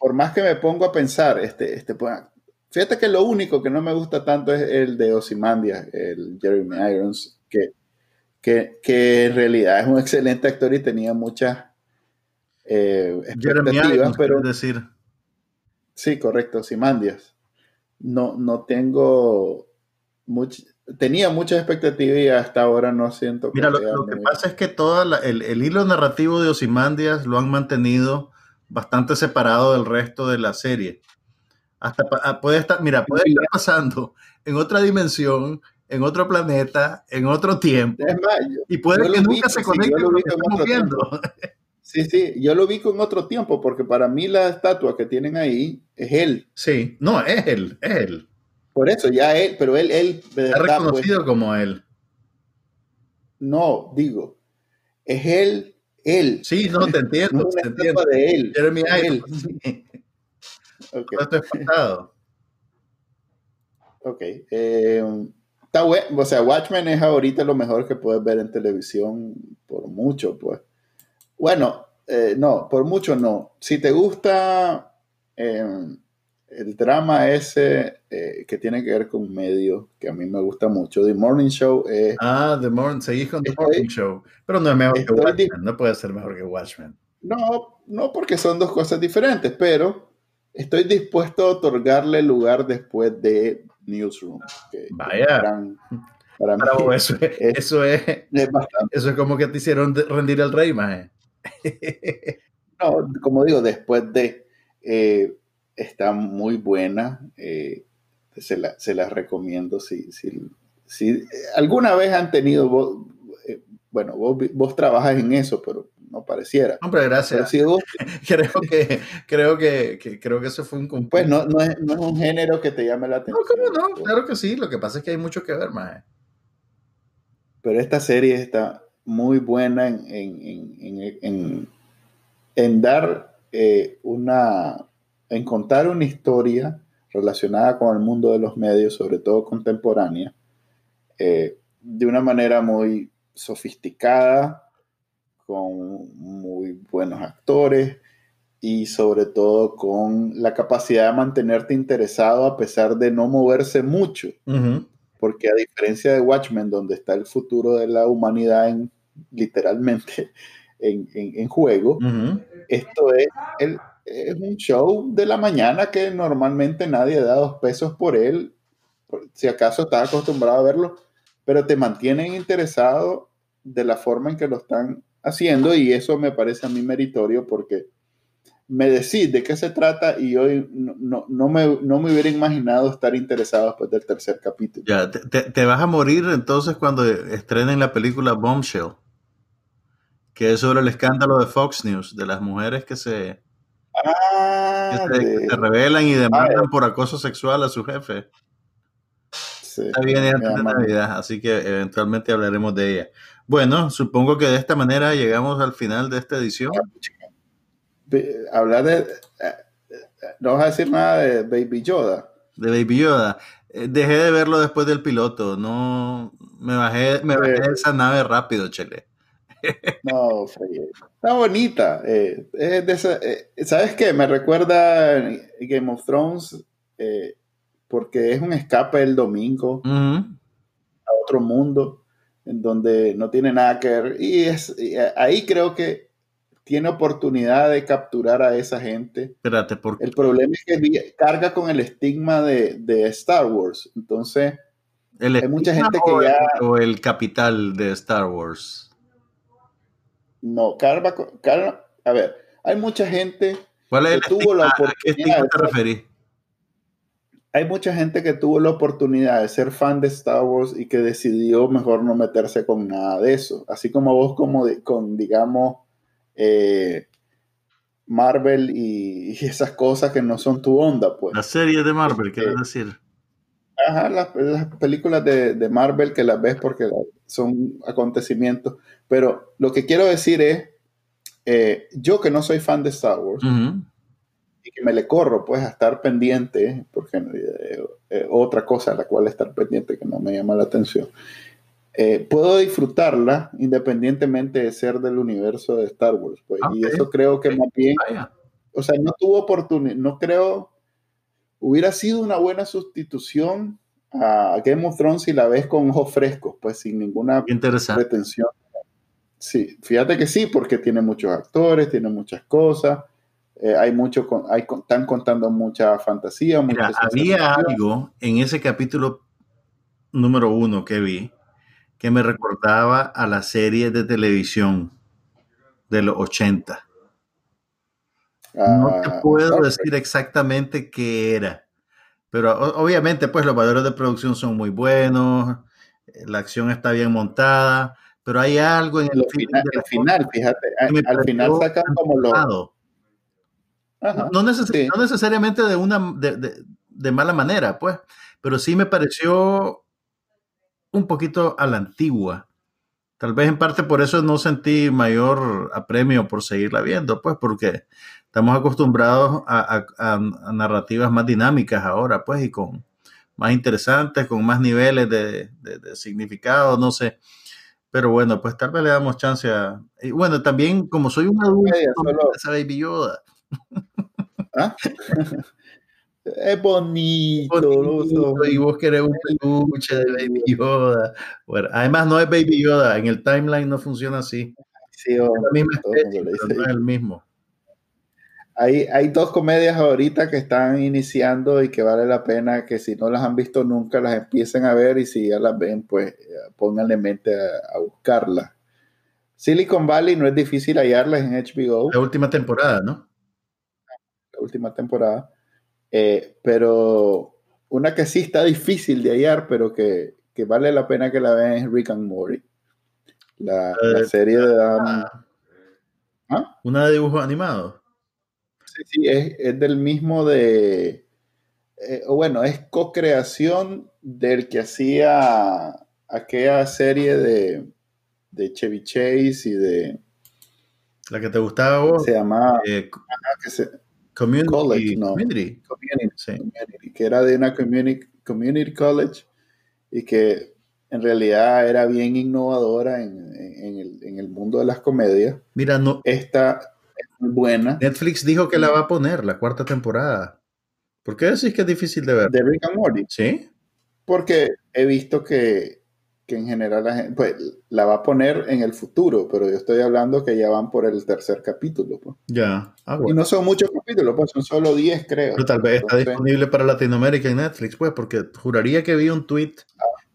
Por más que me pongo a pensar, este, este, pues, fíjate que lo único que no me gusta tanto es el de Ozymandias, el Jeremy Irons, que, que, en realidad es un excelente actor y tenía muchas eh, expectativas, pero decir. Sí, correcto, Ozymandias. No, no tengo tenía muchas expectativas y hasta ahora no siento que Mira, lo, que pasa es que todo el, hilo narrativo de Osimandias lo han mantenido bastante separado del resto de la serie. Hasta ah, puede estar, mira, puede estar pasando en otra dimensión, en otro planeta, en otro tiempo. y puede que nunca se conecte con lo que estamos viendo. Sí, sí, yo lo vi con otro tiempo, porque para mí la estatua que tienen ahí es él. Sí, no, es él, es él. Por eso, ya él, pero él, él de reconocido pues, como él. No, digo, es él, él. Sí, no, te entiendo, te entiendo. de él. Jeremy Él. okay. No estoy espantado. Ok. Eh, está bueno, o sea, Watchmen es ahorita lo mejor que puedes ver en televisión por mucho, pues. Bueno, eh, no, por mucho no. Si te gusta eh, el drama ese eh, que tiene que ver con medios, que a mí me gusta mucho, The Morning Show es... Ah, The Morning, seguís con The Morning Show, pero no es mejor que Watchmen, no puede ser mejor que Watchmen. No, no porque son dos cosas diferentes, pero estoy dispuesto a otorgarle lugar después de Newsroom. Vaya. para mí, eso, es, eso, es, eso es como que te hicieron rendir el rey, maje. no, como digo, después de... Eh, está muy buena. Eh, se, la, se, las recomiendo. Si, si, si, alguna vez han tenido, eh, bueno, vos, vos, trabajas en eso, pero no pareciera. Hombre, gracias. creo que, creo que, creo que eso fue un Pues no, no, es, no, es, un género que te llame la atención. No, ¿cómo no? Claro que sí. Lo que pasa es que hay mucho que ver más. Pero esta serie está muy buena en, en, en, en dar eh, una, en contar una historia relacionada con el mundo de los medios, sobre todo contemporánea, eh, de una manera muy sofisticada, con muy buenos actores y sobre todo con la capacidad de mantenerte interesado a pesar de no moverse mucho. Porque a diferencia de Watchmen, donde está el futuro de la humanidad en, literalmente en, juego, esto es el, es un show de la mañana que normalmente nadie da dos pesos por él, si acaso estás acostumbrado a verlo, pero te mantienen interesado de la forma en que lo están haciendo y eso me parece a mí meritorio porque me decís de qué se trata y hoy no, no, me, no me hubiera imaginado estar interesado después del tercer capítulo. Ya, te, te, vas a morir entonces cuando estrenen la película Bombshell, que es sobre el escándalo de Fox News, de las mujeres que se Ah, se, revelan y demandan por acoso sexual a su jefe. Sí, Está bien antes de Navidad, así que eventualmente hablaremos de ella. Bueno, supongo que de esta manera llegamos al final de esta edición. Hablar de. Eh, no vas a decir nada de Baby Yoda. De Baby Yoda. Eh, dejé de verlo después del piloto. No. Me bajé, me bajé de esa nave rápido, Chele. No, está bonita. Eh, eh, ¿Sabes qué? Me recuerda Game of Thrones eh, porque es un escape el domingo a otro mundo en donde no tiene nada que ver. Y, es, ahí creo que tiene oportunidad de capturar a esa gente. Espérate. El problema es que carga con el estigma de, de Star Wars. Entonces, hay mucha gente que ya... O el capital de Star Wars. No, Carva, a ver, hay mucha gente que tuvo la oportunidad. te Hay mucha gente que tuvo la oportunidad de ser fan de Star Wars y que decidió mejor no meterse con nada de eso. Así como vos, como con, digamos, eh, Marvel y, esas cosas que no son tu onda, pues. La serie de Marvel, ¿qué decir? Ajá, las, películas de, de, Marvel que las ves porque son acontecimientos. Pero lo que quiero decir es, eh, yo que no soy fan de Star Wars, y que me le corro, pues, a estar pendiente, porque eh, eh, otra cosa a la cual estar pendiente que no me llama la atención. Eh, puedo disfrutarla independientemente de ser del universo de Star Wars, pues, y eso creo que más bien, o sea, no tuvo oportunidad, no creo, hubiera sido una buena sustitución a Game of Thrones si la ves con ojos frescos, pues sin ninguna pretensión. Sí, fíjate que sí, porque tiene muchos actores, tiene muchas cosas, eh, hay mucho, hay, están contando mucha fantasía. Mira, había algo en ese capítulo número uno que vi que me recordaba a la serie de televisión de los 80. No te ah, puedo decir exactamente qué era, pero obviamente pues los valores de producción son muy buenos, la acción está bien montada, pero hay algo en el, final, final fíjate, al, final sacan como los no, necesariamente de una de, mala manera, pues, pero sí me pareció un poquito a la antigua. Tal vez en parte por eso no sentí mayor apremio por seguirla viendo, pues, porque estamos acostumbrados a, narrativas más dinámicas ahora, pues, y con más interesantes, con más niveles de, significado, no sé. Pero bueno, pues tal vez le damos chance a... Y bueno, también como soy un adulto, esa Baby Yoda. ¿Ah? Es bonito, Y vos querés un peluche de Baby Yoda. Bueno, además no es Baby Yoda, en el timeline no funciona así. Sí, es el mismo. Hay, hay dos comedias ahorita que están iniciando y que vale la pena que si no las han visto nunca las empiecen a ver y si ya las ven, pues pónganle mente a, a buscarlas. Silicon Valley no es difícil hallarlas en HBO. La última temporada, ¿no? última temporada. Eh, pero una que sí está difícil de hallar, pero que, vale la pena que la vean es Rick and Morty. La, eh, serie de... Ah. ¿Ah? ¿Una de dibujos animados? Sí, sí, es, del mismo de... Eh, bueno, es co-creación del que hacía aquella serie de, de Chevy Chase y de... La que te gustaba vos. Se llamaba... Community, college, no. Community. que era de una community, community college y que en realidad era bien innovadora en, el, mundo de las comedias. Mira, no. Esta buena. Netflix dijo que la va a poner, la cuarta temporada. ¿Por qué decís que es difícil de ver? De Rick and Morty. Sí. Porque he visto que que en general la gente, pues, la va a poner en el futuro, pero yo estoy hablando que ya van por el tercer capítulo. Pues. Ya. Ah, y no son muchos capítulos, pues son solo 10, creo. Pero tal vez está disponible para Latinoamérica en Netflix, pues, porque juraría que vi un tweet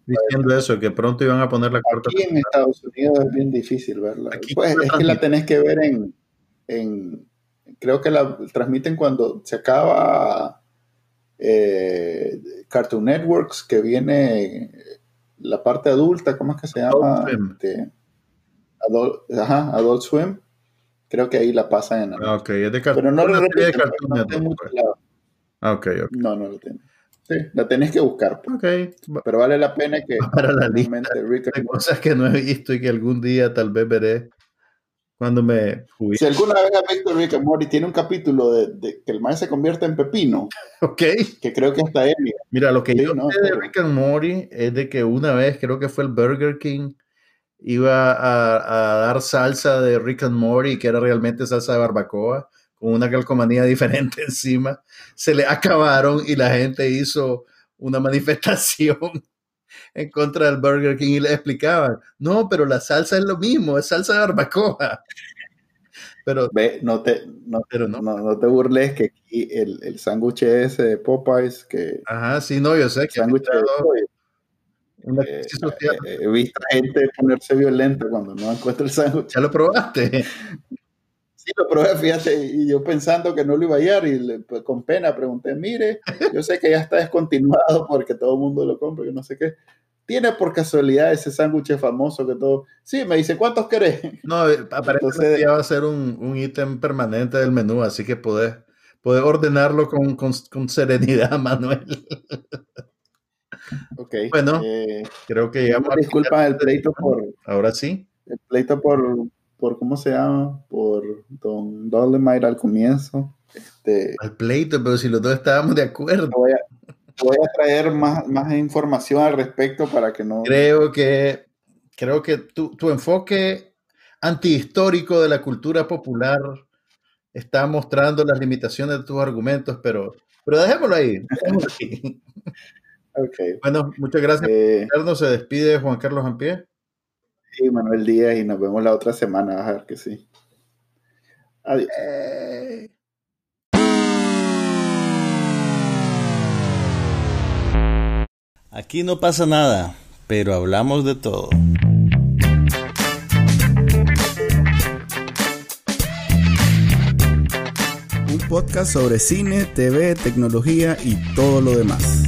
diciendo eso, que pronto iban a poner la cuarta. Aquí en Estados Unidos es bien difícil verla. pues es que la tenés que ver en, en, creo que la transmiten cuando se acaba eh, Cartoon Networks, que viene la parte adulta, ¿cómo es que se llama? Adult Swim. Este, ajá, Adult Swim. Creo que ahí la pasan en. Ah, ok, es de. Pero no, lo de cartón no pues. Ah, ok, ok. No, no lo tiene. Sí, la tenés que buscar. Pues. Ok. Pero vale la pena que. Para la lista de cosas que no he visto y que algún día tal vez veré cuando me jubile. Si alguna vez has visto Rick and Morty, tiene un capítulo de, que el maestro se convierte en pepino. Ok. Que creo que hasta él. Mira, lo que yo sé de Rick and Morty es de que una vez, creo que fue el Burger King, iba a, dar salsa de Rick and Morty, que era realmente salsa de barbacoa, con una calcomanía diferente encima. Se le acabaron y la gente hizo una manifestación en contra del Burger King y le explicaban, no, pero la salsa es lo mismo, es salsa de barbacoa. Pero, Ve, no, te, no, pero no. no, te burles que aquí el, el sándwich ese de Popeyes que... Ajá, sí, no, yo sé que... Sándwich eh, eh, he visto gente ponerse violenta cuando no encuentra el sándwich. ¿Ya lo probaste? Sí, lo probé, fíjate, y yo pensando que no lo iba a hallar y pues, con pena pregunté, mire, yo sé que ya está descontinuado porque todo el mundo lo compra, yo no sé qué. ¿Tiene por casualidad ese sándwich famoso que todo? Sí, me dice, ¿cuántos querés? No, eh, aparentemente ya va a ser un ítem permanente del menú, así que podés, ordenarlo con, con, serenidad, Manuel. Ok. Bueno, eh, creo que ya... Disculpa el pleito por... Ahora sí. El pleito por, por ¿cómo se llama? Por Don Dolemite al comienzo. Este, Al pleito, pero si los dos estábamos de acuerdo. voy a, voy a traer más, más información al respecto para que no... Creo que, creo que tu, tu enfoque antihistórico de la cultura popular está mostrando las limitaciones de tus argumentos, pero, pero dejémoslo ahí. dejémoslo ahí. Ok. Bueno, muchas gracias. Eh, por. Se despide Juan Carlos Ampie. Sí, Manuel Díaz y nos vemos la otra semana, vas a ver que sí. Adiós. Eh. Aquí no pasa nada, pero hablamos de todo. Un podcast sobre cine, TV, tecnología y todo lo demás.